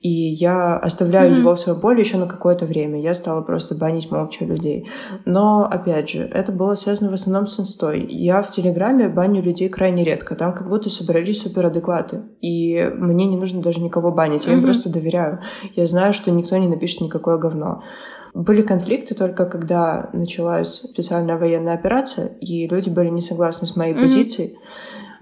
и я оставляю mm-hmm. его в своем поле еще на какое-то время. Я стала просто банить молча людей. Но, опять же, это было связано в основном с инстой. Я в Телеграме баню людей крайне редко. Там как будто собрались суперадекваты. И мне не нужно даже никого банить. Я mm-hmm. им просто доверяю. Я знаю, что никто не напишет никакое говно. Были конфликты только когда началась специальная военная операция, и люди были не согласны с моей mm-hmm. позицией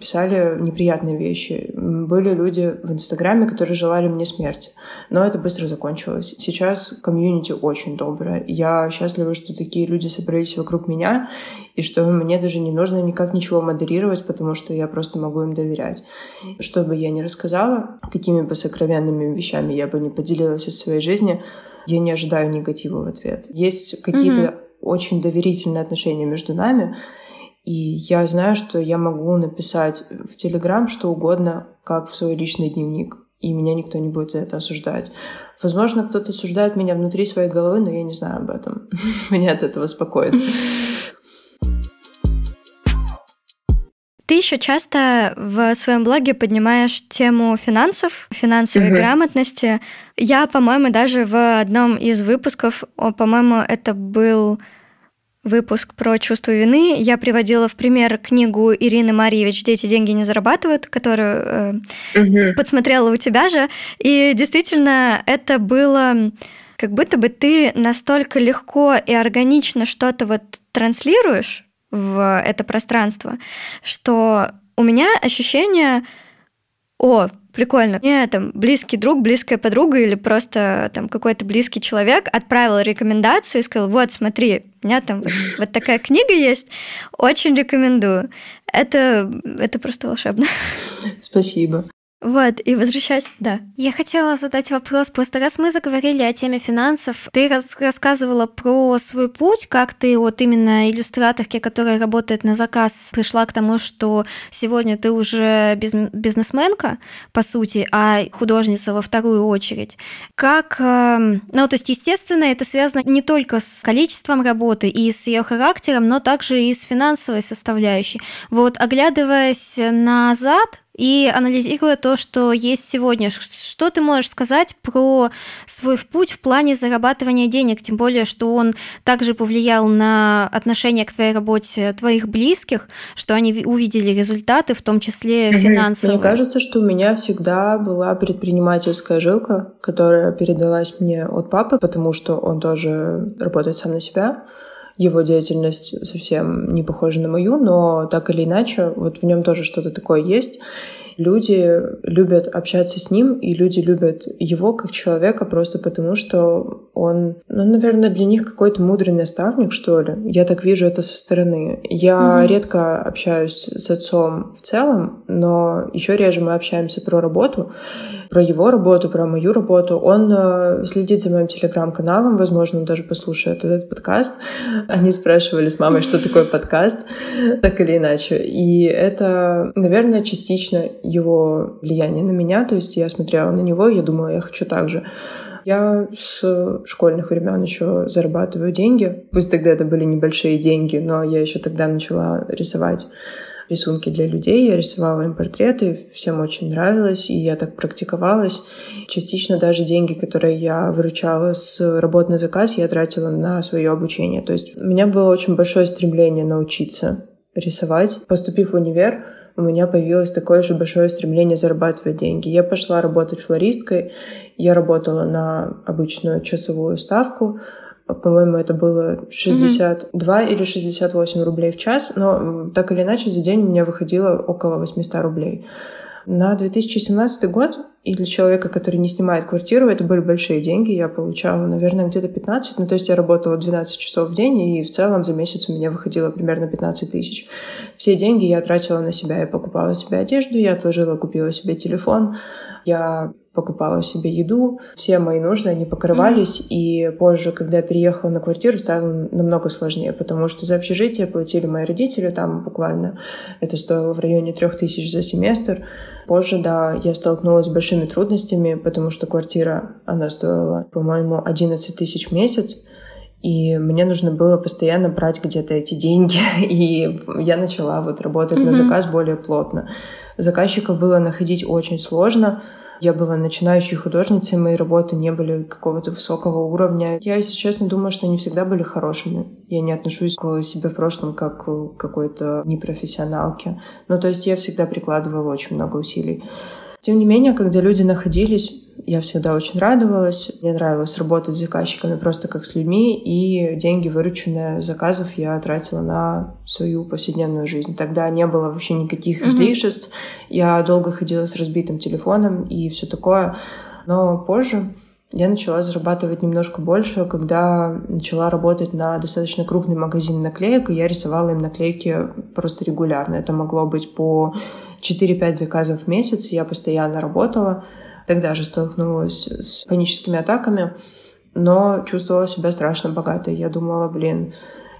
писали неприятные вещи. Были люди в Инстаграме, которые желали мне смерти. Но это быстро закончилось. Сейчас комьюнити очень доброе. Я счастлива, что такие люди собрались вокруг меня, и что мне даже не нужно никак ничего модерировать, потому что я просто могу им доверять. Что бы я ни рассказала, какими бы сокровенными вещами я бы не поделилась из своей жизни, я не ожидаю негатива в ответ. Есть какие-то mm-hmm. очень доверительные отношения между нами, и я знаю, что я могу написать в Телеграм что угодно, как в свой личный дневник, и меня никто не будет за это осуждать. Возможно, кто-то осуждает меня внутри своей головы, но я не знаю об этом. Меня от этого спокоит. Ты еще часто в своем блоге поднимаешь тему финансов, финансовой угу. грамотности. Я, по-моему, даже в одном из выпусков, по-моему, это был выпуск про чувство вины, я приводила в пример книгу Ирины Марьевич «Дети деньги не зарабатывают», которую э, угу. подсмотрела у тебя же. И действительно, это было как будто бы ты настолько легко и органично что-то вот транслируешь в это пространство, что у меня ощущение, о, прикольно. Мне там близкий друг, близкая подруга или просто там какой-то близкий человек отправил рекомендацию и сказал, вот, смотри, у меня там вот, вот такая книга есть, очень рекомендую. Это, это просто волшебно. Спасибо. Вот, и возвращаясь, да. Я хотела задать вопрос, просто раз мы заговорили о теме финансов, ты рас рассказывала про свой путь, как ты вот именно иллюстраторке, которая работает на заказ, пришла к тому, что сегодня ты уже биз бизнесменка, по сути, а художница во вторую очередь. Как, э, ну, то есть, естественно, это связано не только с количеством работы и с ее характером, но также и с финансовой составляющей. Вот, оглядываясь назад, и анализируя то, что есть сегодня, что ты можешь сказать про свой путь в плане зарабатывания денег, тем более, что он также повлиял на отношение к твоей работе твоих близких, что они увидели результаты, в том числе финансовые. Мне кажется, что у меня всегда была предпринимательская жилка, которая передалась мне от папы, потому что он тоже работает сам на себя его деятельность совсем не похожа на мою, но так или иначе, вот в нем тоже что-то такое есть люди любят общаться с ним, и люди любят его как человека просто потому, что он, ну, наверное, для них какой-то мудрый наставник, что ли. Я так вижу это со стороны. Я mm-hmm. редко общаюсь с отцом в целом, но еще реже мы общаемся про работу, про его работу, про мою работу. Он э, следит за моим телеграм-каналом, возможно, он даже послушает этот подкаст. Они спрашивали с мамой, что такое подкаст, так или иначе. И это, наверное, частично его влияние на меня. То есть я смотрела на него, и я думала, я хочу так же. Я с школьных времен еще зарабатываю деньги. Пусть тогда это были небольшие деньги, но я еще тогда начала рисовать рисунки для людей, я рисовала им портреты, всем очень нравилось, и я так практиковалась. Частично даже деньги, которые я выручала с работ на заказ, я тратила на свое обучение. То есть у меня было очень большое стремление научиться рисовать. Поступив в универ, у меня появилось такое же большое стремление зарабатывать деньги. Я пошла работать флористкой, я работала на обычную часовую ставку, по-моему, это было 62 mm-hmm. или 68 рублей в час, но так или иначе за день у меня выходило около 800 рублей. На 2017 год и для человека, который не снимает квартиру, это были большие деньги. Я получала, наверное, где-то 15. Ну, то есть я работала 12 часов в день, и в целом за месяц у меня выходило примерно 15 тысяч. Все деньги я тратила на себя. Я покупала себе одежду, я отложила, купила себе телефон. Я покупала себе еду. Все мои нужды, они покрывались. Mm-hmm. И позже, когда я переехала на квартиру, стало намного сложнее, потому что за общежитие платили мои родители. Там буквально это стоило в районе трех тысяч за семестр. Позже, да, я столкнулась с большими трудностями, потому что квартира, она стоила, по-моему, 11 тысяч в месяц. И мне нужно было постоянно брать где-то эти деньги. И я начала вот работать mm-hmm. на заказ более плотно. Заказчиков было находить очень сложно. Я была начинающей художницей, мои работы не были какого-то высокого уровня. Я, если честно, думаю, что они всегда были хорошими. Я не отношусь к себе в прошлом как к какой-то непрофессионалке. Ну, то есть я всегда прикладывала очень много усилий. Тем не менее, когда люди находились, я всегда очень радовалась. Мне нравилось работать с заказчиками просто как с людьми, и деньги, вырученные заказов, я тратила на свою повседневную жизнь. Тогда не было вообще никаких mm-hmm. излишеств. Я долго ходила с разбитым телефоном и все такое. Но позже я начала зарабатывать немножко больше, когда начала работать на достаточно крупный магазин наклеек, и я рисовала им наклейки просто регулярно. Это могло быть по 4-5 заказов в месяц, я постоянно работала. Тогда же столкнулась с паническими атаками, но чувствовала себя страшно богатой. Я думала, блин,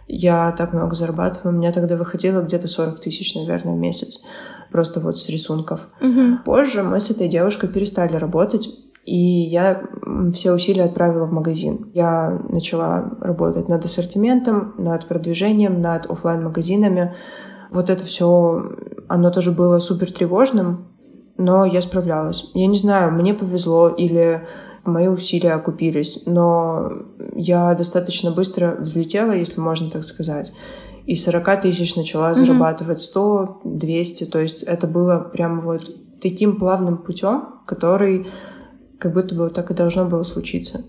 я так много зарабатываю. У меня тогда выходило где-то 40 тысяч, наверное, в месяц. Просто вот с рисунков. Угу. Позже мы с этой девушкой перестали работать. И я все усилия отправила в магазин. Я начала работать над ассортиментом, над продвижением, над офлайн магазинами Вот это все оно тоже было супер тревожным, но я справлялась. Я не знаю, мне повезло или мои усилия окупились, но я достаточно быстро взлетела, если можно так сказать. И 40 тысяч начала mm-hmm. зарабатывать 100, 200. То есть это было прям вот таким плавным путем, который как будто бы так и должно было случиться.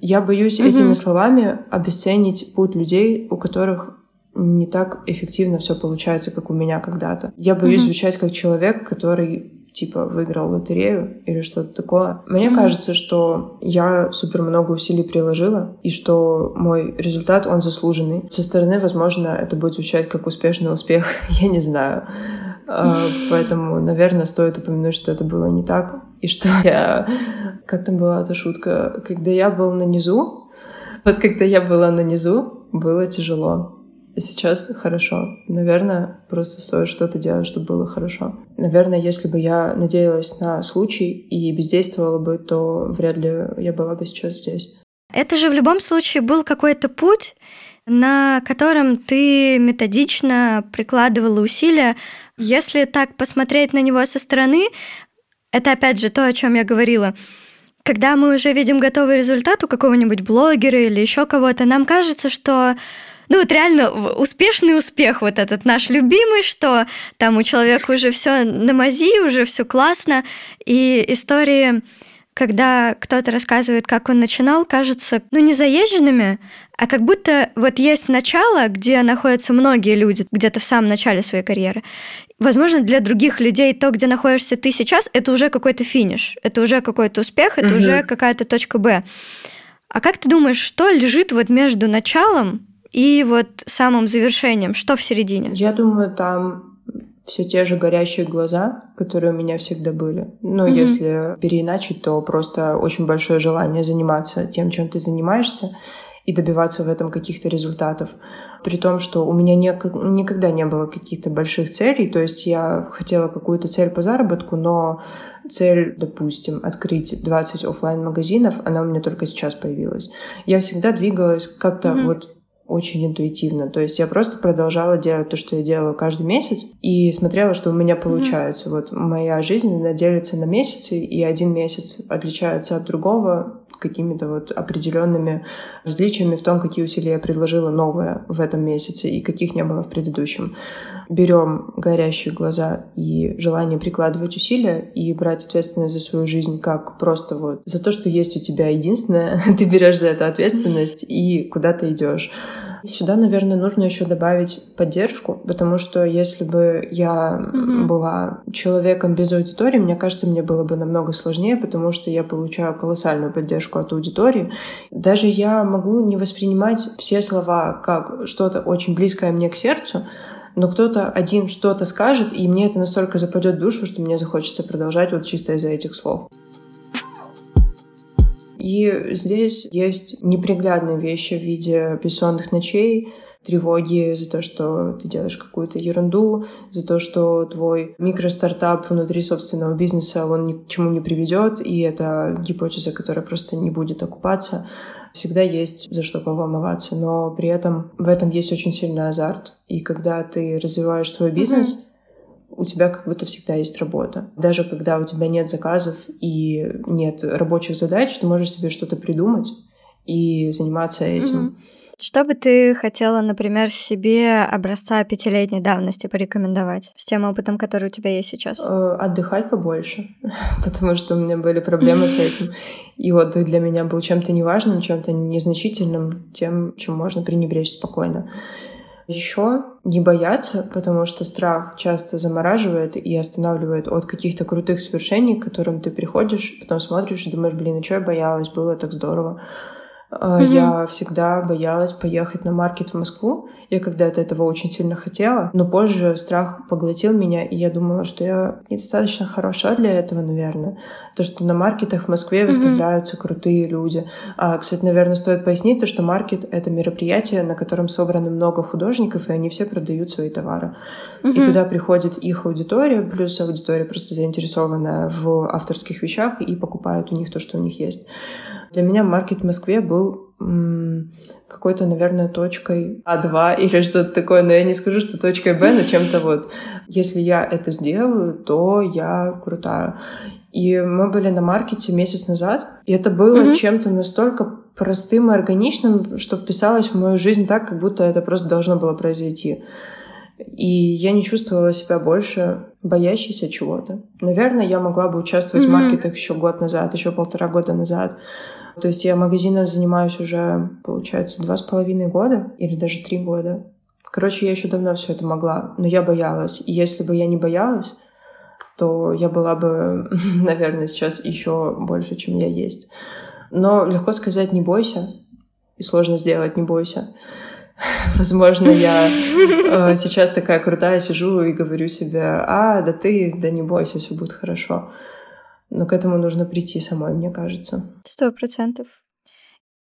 Я боюсь mm-hmm. этими словами обесценить путь людей, у которых не так эффективно все получается, как у меня когда-то. Я боюсь mm-hmm. звучать как человек, который типа выиграл лотерею или что-то такое. Мне mm-hmm. кажется, что я супер много усилий приложила, и что мой результат, он заслуженный. Со стороны, возможно, это будет звучать как успешный успех, я не знаю. А, поэтому, наверное, стоит упомянуть, что это было не так, и что я... Как там была эта шутка? Когда я был на низу, вот когда я была на низу, было тяжело. Сейчас хорошо. Наверное, просто стоит что-то делать, чтобы было хорошо. Наверное, если бы я надеялась на случай и бездействовала бы, то вряд ли я была бы сейчас здесь. Это же в любом случае был какой-то путь, на котором ты методично прикладывала усилия. Если так посмотреть на него со стороны, это опять же то, о чем я говорила. Когда мы уже видим готовый результат у какого-нибудь блогера или еще кого-то, нам кажется, что ну вот реально успешный успех вот этот наш любимый, что там у человека уже все на мази, уже все классно, и истории когда кто-то рассказывает, как он начинал, кажутся, ну, не заезженными, а как будто вот есть начало, где находятся многие люди, где-то в самом начале своей карьеры. Возможно, для других людей то, где находишься ты сейчас, это уже какой-то финиш, это уже какой-то успех, это угу. уже какая-то точка Б. А как ты думаешь, что лежит вот между началом и вот самым завершением? Что в середине? Я думаю, там все те же горящие глаза, которые у меня всегда были. Ну, mm-hmm. если переиначить, то просто очень большое желание заниматься тем, чем ты занимаешься, и добиваться в этом каких-то результатов. При том, что у меня не, никогда не было каких-то больших целей, то есть я хотела какую-то цель по заработку, но цель, допустим, открыть 20 офлайн магазинов она у меня только сейчас появилась. Я всегда двигалась как-то mm-hmm. вот очень интуитивно. То есть я просто продолжала делать то, что я делала каждый месяц, и смотрела, что у меня получается. Mm-hmm. Вот моя жизнь, она делится на месяцы, и один месяц отличается от другого какими-то вот определенными различиями в том, какие усилия я предложила новое в этом месяце и каких не было в предыдущем. Берем горящие глаза и желание прикладывать усилия и брать ответственность за свою жизнь как просто вот за то, что есть у тебя единственное, ты берешь за это ответственность и куда ты идешь. Сюда, наверное, нужно еще добавить поддержку, потому что если бы я mm-hmm. была человеком без аудитории, мне кажется, мне было бы намного сложнее, потому что я получаю колоссальную поддержку от аудитории. Даже я могу не воспринимать все слова как что-то очень близкое мне к сердцу, но кто-то один что-то скажет, и мне это настолько западет душу, что мне захочется продолжать вот чисто из-за этих слов. И здесь есть неприглядные вещи в виде бессонных ночей, тревоги за то, что ты делаешь какую-то ерунду, за то, что твой микростартап внутри собственного бизнеса, он ни к чему не приведет, и это гипотеза, которая просто не будет окупаться. Всегда есть за что поволноваться, но при этом в этом есть очень сильный азарт. И когда ты развиваешь свой бизнес, mm-hmm у тебя как будто всегда есть работа. Даже когда у тебя нет заказов и нет рабочих задач, ты можешь себе что-то придумать и заниматься этим. Mm-hmm. Что бы ты хотела, например, себе образца пятилетней давности порекомендовать с тем опытом, который у тебя есть сейчас? Э, отдыхать побольше, потому что у меня были проблемы с этим. И отдых для меня был чем-то неважным, чем-то незначительным, тем, чем можно пренебречь спокойно. Еще не бояться, потому что страх часто замораживает и останавливает от каких-то крутых свершений, к которым ты приходишь, потом смотришь и думаешь, блин, а что я боялась, было так здорово. Mm-hmm. Я всегда боялась поехать на маркет в Москву. Я когда-то этого очень сильно хотела, но позже страх поглотил меня, и я думала, что я недостаточно хороша для этого, наверное. То, что на маркетах в Москве выставляются mm-hmm. крутые люди. А, кстати, наверное, стоит пояснить то, что маркет — это мероприятие, на котором собрано много художников, и они все продают свои товары. Mm-hmm. И туда приходит их аудитория, плюс аудитория просто заинтересованная в авторских вещах и покупает у них то, что у них есть. Для меня маркет в Москве был какой-то, наверное, точкой А2 или что-то такое, но я не скажу, что точкой Б, но чем-то вот. Если я это сделаю, то я крутая. И мы были на маркете месяц назад, и это было mm-hmm. чем-то настолько простым и органичным, что вписалось в мою жизнь так, как будто это просто должно было произойти. И я не чувствовала себя больше боящейся чего-то. Наверное, я могла бы участвовать mm-hmm. в маркетах еще год назад, еще полтора года назад. То есть я магазином занимаюсь уже, получается, два с половиной года или даже три года. Короче, я еще давно все это могла, но я боялась. И если бы я не боялась, то я была бы, наверное, сейчас еще больше, чем я есть. Но легко сказать «не бойся», и сложно сделать «не бойся». Возможно, я э, сейчас такая крутая сижу и говорю себе «а, да ты, да не бойся, все будет хорошо». Но к этому нужно прийти самой, мне кажется. Сто процентов.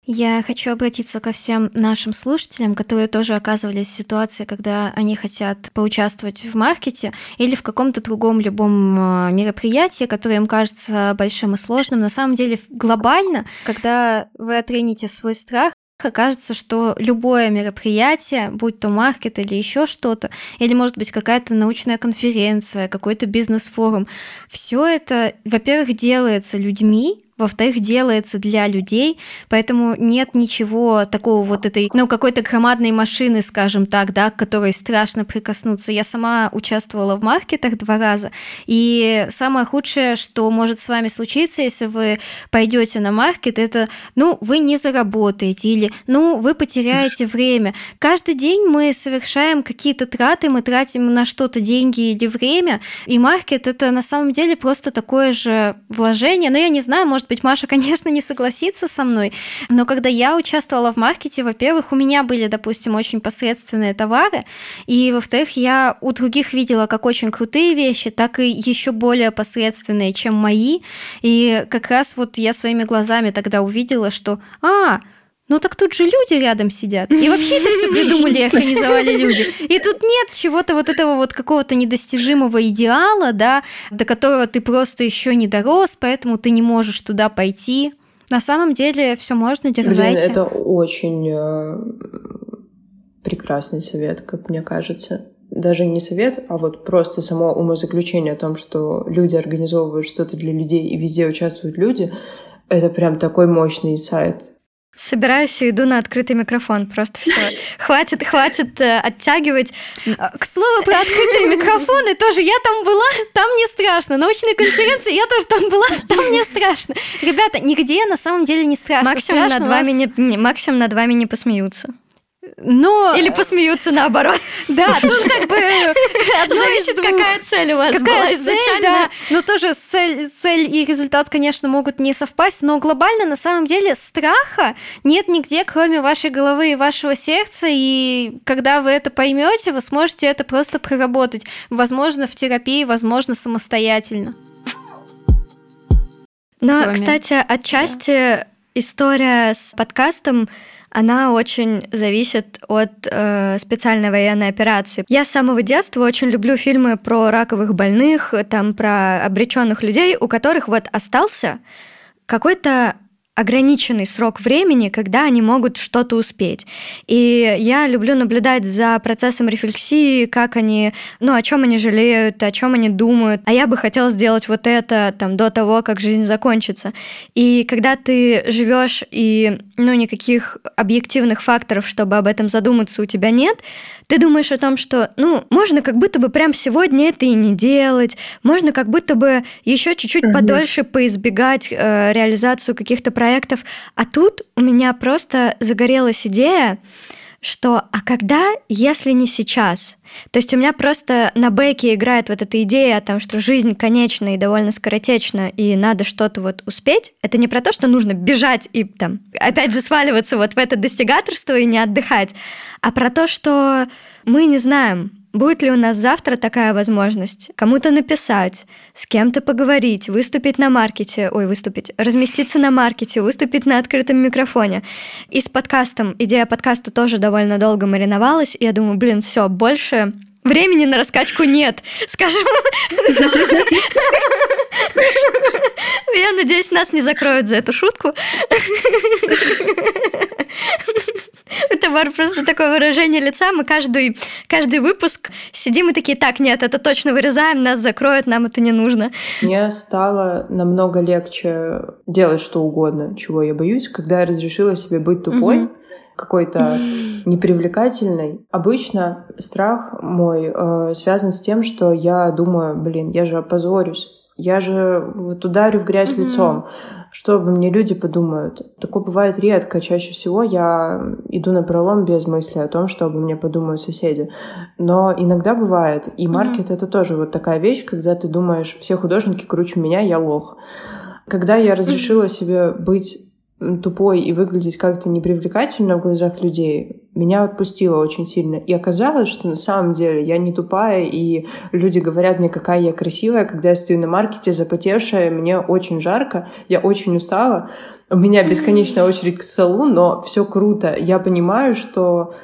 Я хочу обратиться ко всем нашим слушателям, которые тоже оказывались в ситуации, когда они хотят поучаствовать в маркете или в каком-то другом любом э, мероприятии, которое им кажется большим и сложным. На самом деле глобально, когда вы отрените свой страх, окажется, что любое мероприятие, будь то маркет или еще что-то, или, может быть, какая-то научная конференция, какой-то бизнес-форум, все это, во-первых, делается людьми, во-вторых, делается для людей, поэтому нет ничего такого вот этой, ну, какой-то громадной машины, скажем так, да, к которой страшно прикоснуться. Я сама участвовала в маркетах два раза, и самое худшее, что может с вами случиться, если вы пойдете на маркет, это, ну, вы не заработаете, или, ну, вы потеряете время. Каждый день мы совершаем какие-то траты, мы тратим на что-то деньги или время, и маркет это на самом деле просто такое же вложение, но я не знаю, может может быть, Маша, конечно, не согласится со мной, но когда я участвовала в маркете, во-первых, у меня были, допустим, очень посредственные товары, и, во-вторых, я у других видела как очень крутые вещи, так и еще более посредственные, чем мои, и как раз вот я своими глазами тогда увидела, что, а, ну так тут же люди рядом сидят. И вообще это все придумали и организовали люди. И тут нет чего-то вот этого вот какого-то недостижимого идеала, да, до которого ты просто еще не дорос, поэтому ты не можешь туда пойти. На самом деле все можно, дерзайте. Блин, это очень э, прекрасный совет, как мне кажется. Даже не совет, а вот просто само умозаключение о том, что люди организовывают что-то для людей и везде участвуют люди, это прям такой мощный сайт. Собираюсь и иду на открытый микрофон. Просто все. Хватит, хватит э, оттягивать. А, к слову про открытые микрофоны тоже. Я там была, там не страшно. Научные конференции, я тоже там была, там не страшно. Ребята, нигде на самом деле не страшно. Максимум, страшно над, вами не, не, максимум над вами не посмеются. Но... Или посмеются наоборот. Да, тут как бы зависит, какая цель у вас какая была цель, да. Но тоже цель, цель и результат, конечно, могут не совпасть, но глобально на самом деле страха нет нигде, кроме вашей головы и вашего сердца, и когда вы это поймете, вы сможете это просто проработать. Возможно, в терапии, возможно, самостоятельно. Но, кроме... кстати, отчасти история с подкастом она очень зависит от э, специальной военной операции. Я с самого детства очень люблю фильмы про раковых больных, там про обреченных людей, у которых вот остался какой-то ограниченный срок времени, когда они могут что-то успеть. И я люблю наблюдать за процессом рефлексии, как они, ну, о чем они жалеют, о чем они думают. А я бы хотела сделать вот это там до того, как жизнь закончится. И когда ты живешь и, ну, никаких объективных факторов, чтобы об этом задуматься, у тебя нет, ты думаешь о том, что, ну, можно как будто бы прям сегодня это и не делать, можно как будто бы еще чуть-чуть угу. подольше поизбегать э, реализацию каких-то проектов. А тут у меня просто загорелась идея, что а когда, если не сейчас? То есть у меня просто на бэке играет вот эта идея о том, что жизнь конечна и довольно скоротечна, и надо что-то вот успеть. Это не про то, что нужно бежать и там, опять же, сваливаться вот в это достигаторство и не отдыхать, а про то, что мы не знаем, Будет ли у нас завтра такая возможность кому-то написать, с кем-то поговорить, выступить на маркете, ой, выступить, разместиться на маркете, выступить на открытом микрофоне. И с подкастом, идея подкаста тоже довольно долго мариновалась, и я думаю, блин, все, больше времени на раскачку нет, скажем. Я надеюсь, нас не закроют за эту шутку. Это просто такое выражение лица. Мы каждый, каждый выпуск сидим и такие, так, нет, это точно вырезаем, нас закроют, нам это не нужно. Мне стало намного легче делать что угодно, чего я боюсь, когда я разрешила себе быть тупой. Какой-то непривлекательной. Обычно страх мой э, связан с тем, что я думаю, блин, я же опозорюсь Я же вот ударю в грязь mm-hmm. лицом. Что обо мне люди подумают? Такое бывает редко. Чаще всего я иду на пролом без мысли о том, что обо мне подумают соседи. Но иногда бывает. И маркет mm-hmm. это тоже вот такая вещь, когда ты думаешь, все художники круче меня, я лох. Когда я разрешила себе быть тупой и выглядеть как-то непривлекательно в глазах людей, меня отпустило очень сильно. И оказалось, что на самом деле я не тупая, и люди говорят мне, какая я красивая, когда я стою на маркете, запотевшая, мне очень жарко, я очень устала, у меня бесконечная очередь к столу, но все круто. Я понимаю, что,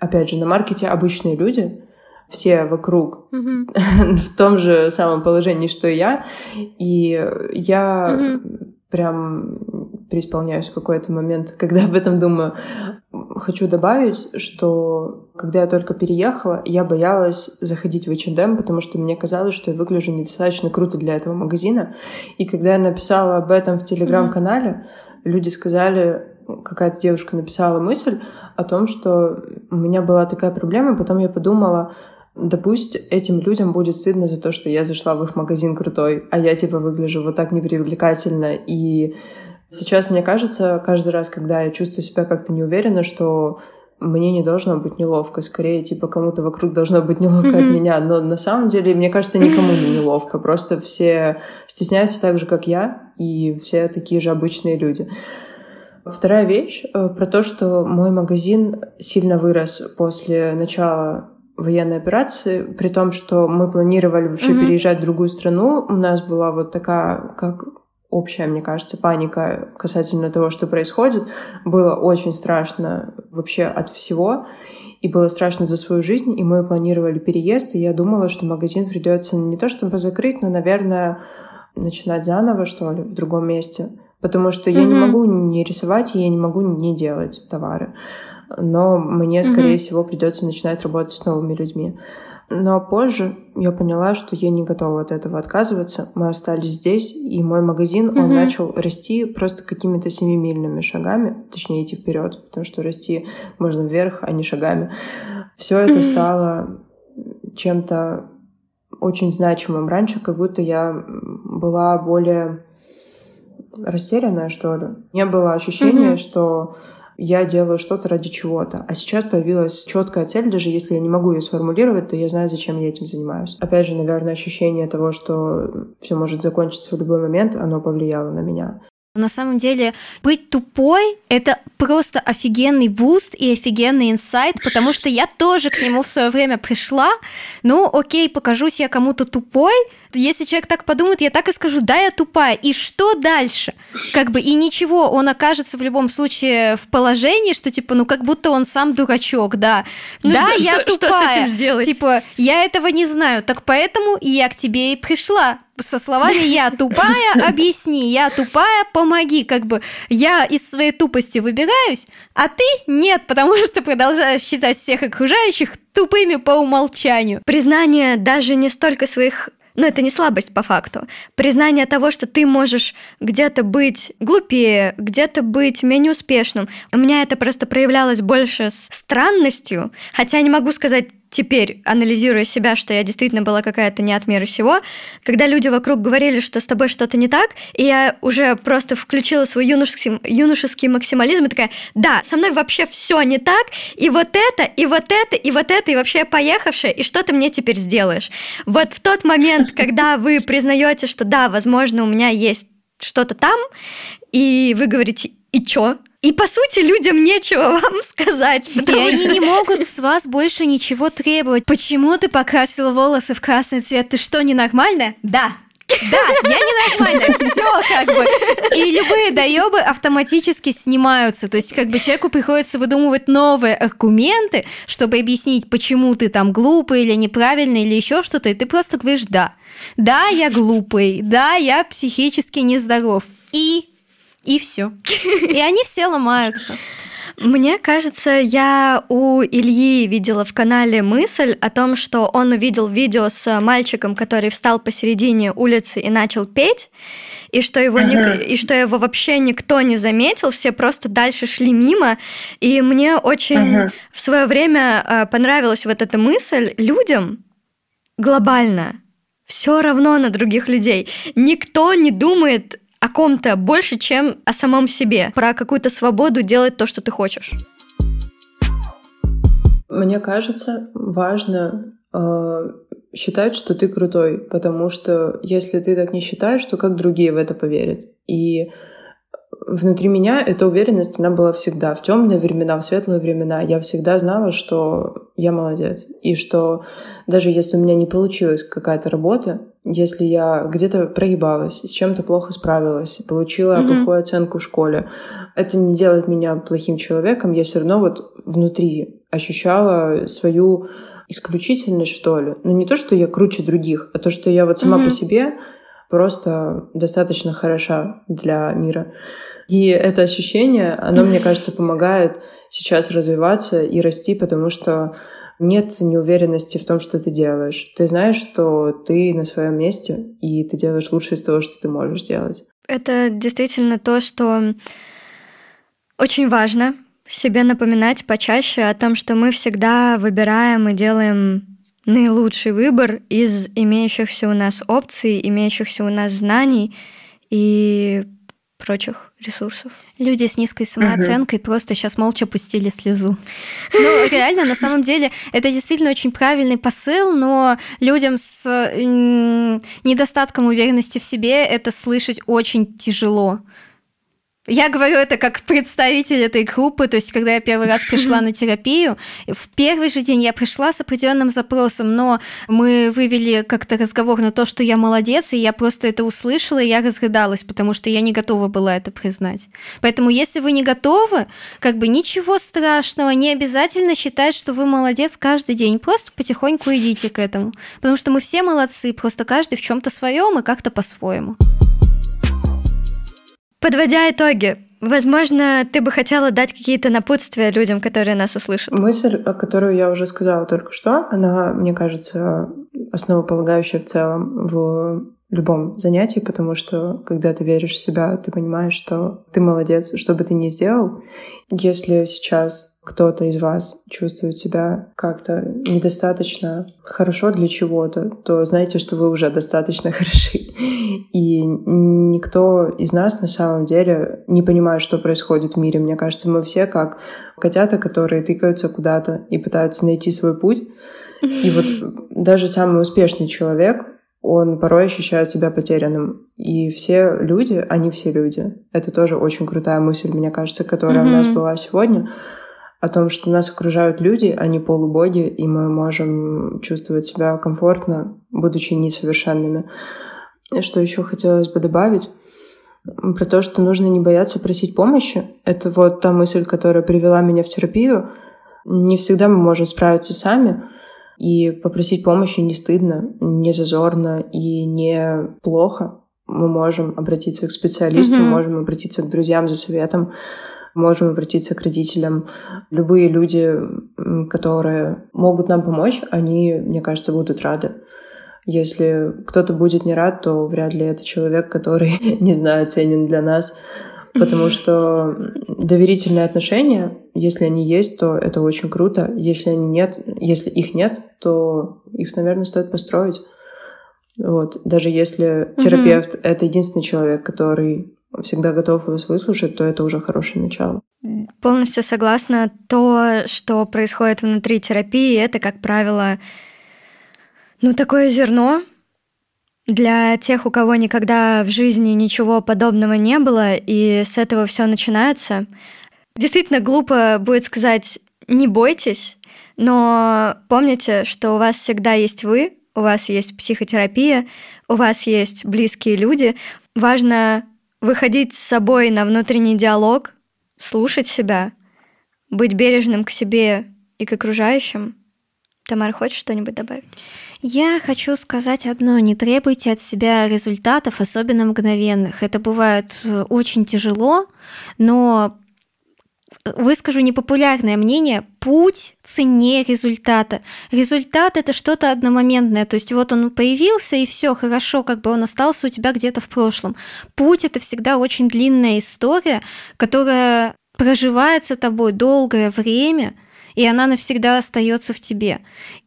опять же, на маркете обычные люди, все вокруг mm-hmm. в том же самом положении, что и я, и я mm-hmm. прям преисполняюсь в какой-то момент, когда об этом думаю. Хочу добавить, что когда я только переехала, я боялась заходить в H&M, потому что мне казалось, что я выгляжу недостаточно круто для этого магазина. И когда я написала об этом в телеграм-канале, mm-hmm. люди сказали, какая-то девушка написала мысль о том, что у меня была такая проблема, потом я подумала, да пусть этим людям будет стыдно за то, что я зашла в их магазин крутой, а я типа выгляжу вот так непривлекательно и Сейчас, мне кажется, каждый раз, когда я чувствую себя как-то неуверенно, что мне не должно быть неловко, скорее, типа, кому-то вокруг должно быть неловко mm-hmm. от меня, но на самом деле, мне кажется, никому не неловко, просто все стесняются так же, как я, и все такие же обычные люди. Вторая вещь э, про то, что мой магазин сильно вырос после начала военной операции, при том, что мы планировали вообще mm-hmm. переезжать в другую страну, у нас была вот такая, как общая, мне кажется, паника касательно того, что происходит. Было очень страшно вообще от всего. И было страшно за свою жизнь, и мы планировали переезд, и я думала, что магазин придется не то чтобы закрыть, но, наверное, начинать заново, что ли, в другом месте. Потому что mm-hmm. я не могу не рисовать, и я не могу не делать товары. Но мне, скорее mm-hmm. всего, придется начинать работать с новыми людьми. Но позже я поняла, что я не готова от этого отказываться. Мы остались здесь, и мой магазин, mm-hmm. он начал расти просто какими-то семимильными шагами, точнее идти вперед, потому что расти можно вверх, а не шагами. Все это mm-hmm. стало чем-то очень значимым. Раньше как будто я была более растерянная, что ли. Не было ощущения, mm-hmm. что я делаю что-то ради чего-то. А сейчас появилась четкая цель, даже если я не могу ее сформулировать, то я знаю, зачем я этим занимаюсь. Опять же, наверное, ощущение того, что все может закончиться в любой момент, оно повлияло на меня. На самом деле, быть тупой — это просто офигенный boost и офигенный инсайт, потому что я тоже к нему в свое время пришла. Ну, окей, покажусь я кому-то тупой, если человек так подумает, я так и скажу, да, я тупая. И что дальше? Как бы и ничего, он окажется в любом случае в положении, что типа, ну как будто он сам дурачок, да. Ну, да, что, я что, тупая. Что с этим сделать? Типа, я этого не знаю, так поэтому я к тебе и пришла со словами «я тупая, объясни, я тупая, помоги». Как бы я из своей тупости выбираюсь, а ты нет, потому что продолжаешь считать всех окружающих тупыми по умолчанию. Признание даже не столько своих но это не слабость по факту. Признание того, что ты можешь где-то быть глупее, где-то быть менее успешным. У меня это просто проявлялось больше с странностью, хотя я не могу сказать теперь, анализируя себя, что я действительно была какая-то не от мира сего, когда люди вокруг говорили, что с тобой что-то не так, и я уже просто включила свой юношеский, юношеский максимализм и такая, да, со мной вообще все не так, и вот это, и вот это, и вот это, и вообще я поехавшая, и что ты мне теперь сделаешь? Вот в тот момент, когда вы признаете, что да, возможно, у меня есть что-то там, и вы говорите, и чё? И по сути людям нечего вам сказать. И что... они не могут с вас больше ничего требовать. Почему ты покрасила волосы в красный цвет? Ты что, ненормальная? Да, да, я ненормальная, все как бы. И любые доебы автоматически снимаются. То есть как бы человеку приходится выдумывать новые аргументы, чтобы объяснить, почему ты там глупый или неправильный или еще что-то. И ты просто говоришь «да». Да, я глупый, да, я психически нездоров. И и все. И они все ломаются. Мне кажется, я у Ильи видела в канале мысль о том, что он увидел видео с мальчиком, который встал посередине улицы и начал петь, и что его, ага. и что его вообще никто не заметил, все просто дальше шли мимо. И мне очень ага. в свое время э, понравилась вот эта мысль людям глобально все равно на других людей. Никто не думает о ком-то больше, чем о самом себе. Про какую-то свободу делать то, что ты хочешь. Мне кажется, важно э, считать, что ты крутой, потому что если ты так не считаешь, то как другие в это поверят? И внутри меня эта уверенность, она была всегда. В темные времена, в светлые времена я всегда знала, что я молодец. И что даже если у меня не получилась какая-то работа, если я где-то проебалась, с чем-то плохо справилась, получила mm-hmm. плохую оценку в школе, это не делает меня плохим человеком. Я все равно вот внутри ощущала свою исключительность, что ли. Но ну, не то, что я круче других, а то, что я вот сама mm-hmm. по себе просто достаточно хороша для мира. И это ощущение, оно, мне кажется, помогает сейчас развиваться и расти, потому что нет неуверенности в том, что ты делаешь. Ты знаешь, что ты на своем месте, и ты делаешь лучшее из того, что ты можешь делать. Это действительно то, что очень важно себе напоминать почаще о том, что мы всегда выбираем и делаем наилучший выбор из имеющихся у нас опций, имеющихся у нас знаний и прочих ресурсов. Люди с низкой самооценкой uh-huh. просто сейчас молча пустили слезу. Ну, реально, на самом деле, это действительно очень правильный посыл, но людям с недостатком уверенности в себе это слышать очень тяжело. Я говорю это как представитель этой группы, то есть когда я первый раз пришла на терапию, в первый же день я пришла с определенным запросом, но мы вывели как-то разговор на то, что я молодец, и я просто это услышала, и я разрыдалась, потому что я не готова была это признать. Поэтому если вы не готовы, как бы ничего страшного, не обязательно считать, что вы молодец каждый день, просто потихоньку идите к этому, потому что мы все молодцы, просто каждый в чем-то своем и как-то по-своему. Подводя итоги, возможно, ты бы хотела дать какие-то напутствия людям, которые нас услышат. Мысль, которую я уже сказала только что, она, мне кажется, основополагающая в целом в любом занятии, потому что когда ты веришь в себя, ты понимаешь, что ты молодец, что бы ты ни сделал. Если сейчас кто-то из вас чувствует себя как-то недостаточно хорошо для чего-то, то знайте, что вы уже достаточно хороши. И никто из нас на самом деле не понимает, что происходит в мире. Мне кажется, мы все как котята, которые тыкаются куда-то и пытаются найти свой путь. И вот даже самый успешный человек, он порой ощущает себя потерянным. И все люди, они все люди. Это тоже очень крутая мысль, мне кажется, которая mm-hmm. у нас была сегодня о том, что нас окружают люди, а не полубоги, и мы можем чувствовать себя комфортно, будучи несовершенными. Что еще хотелось бы добавить? Про то, что нужно не бояться просить помощи. Это вот та мысль, которая привела меня в терапию. Не всегда мы можем справиться сами, и попросить помощи не стыдно, не зазорно и не плохо. Мы можем обратиться к специалисту, mm-hmm. можем обратиться к друзьям за советом можем обратиться к родителям. Любые люди, которые могут нам помочь, они, мне кажется, будут рады. Если кто-то будет не рад, то вряд ли это человек, который, не знаю, ценен для нас. Потому что доверительные отношения, если они есть, то это очень круто. Если они нет, если их нет, то их, наверное, стоит построить. Вот. Даже если терапевт mm-hmm. это единственный человек, который всегда готов вас выслушать, то это уже хорошее начало. Полностью согласна. То, что происходит внутри терапии, это, как правило, ну, такое зерно для тех, у кого никогда в жизни ничего подобного не было, и с этого все начинается. Действительно глупо будет сказать «не бойтесь», но помните, что у вас всегда есть вы, у вас есть психотерапия, у вас есть близкие люди. Важно выходить с собой на внутренний диалог, слушать себя, быть бережным к себе и к окружающим. Тамара, хочешь что-нибудь добавить? Я хочу сказать одно. Не требуйте от себя результатов, особенно мгновенных. Это бывает э, очень тяжело, но выскажу непопулярное мнение, путь ценнее результата. Результат это что-то одномоментное, то есть вот он появился и все хорошо, как бы он остался у тебя где-то в прошлом. Путь это всегда очень длинная история, которая проживается тобой долгое время, и она навсегда остается в тебе.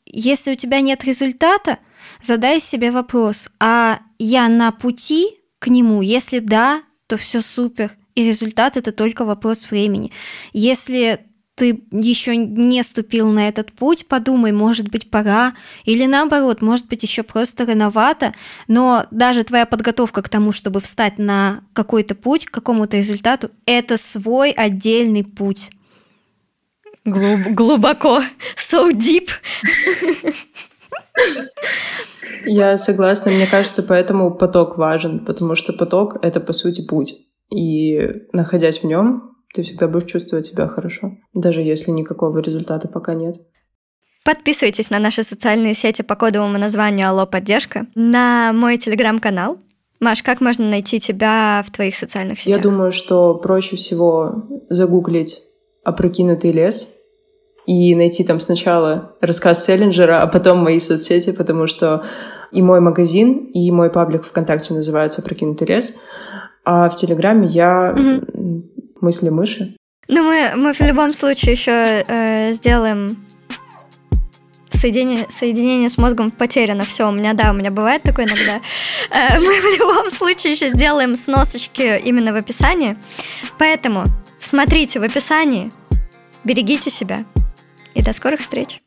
Если у тебя нет результата, задай себе вопрос, а я на пути к нему? Если да, то все супер. И результат это только вопрос времени. Если ты еще не ступил на этот путь, подумай, может быть, пора, или наоборот, может быть, еще просто рановато, но даже твоя подготовка к тому, чтобы встать на какой-то путь, к какому-то результату, это свой отдельный путь. Глуб- глубоко. So deep. Я согласна, мне кажется, поэтому поток важен, потому что поток — это, по сути, путь. И находясь в нем, ты всегда будешь чувствовать себя хорошо, даже если никакого результата пока нет. Подписывайтесь на наши социальные сети по кодовому названию «Алло, поддержка», на мой телеграм-канал. Маш, как можно найти тебя в твоих социальных сетях? Я думаю, что проще всего загуглить «Опрокинутый лес», и найти там сначала рассказ Селлинджера, а потом мои соцсети, потому что и мой магазин, и мой паблик ВКонтакте называется «Прокинутый лес», а в Телеграме я Мгм. мысли мыши. Ну, мы, мы в любом случае еще э, сделаем соединение, соединение с мозгом потеряно. Все, у меня, да, у меня бывает такое иногда. Э, мы в любом случае еще сделаем сносочки именно в описании. Поэтому смотрите в описании, берегите себя и до скорых встреч.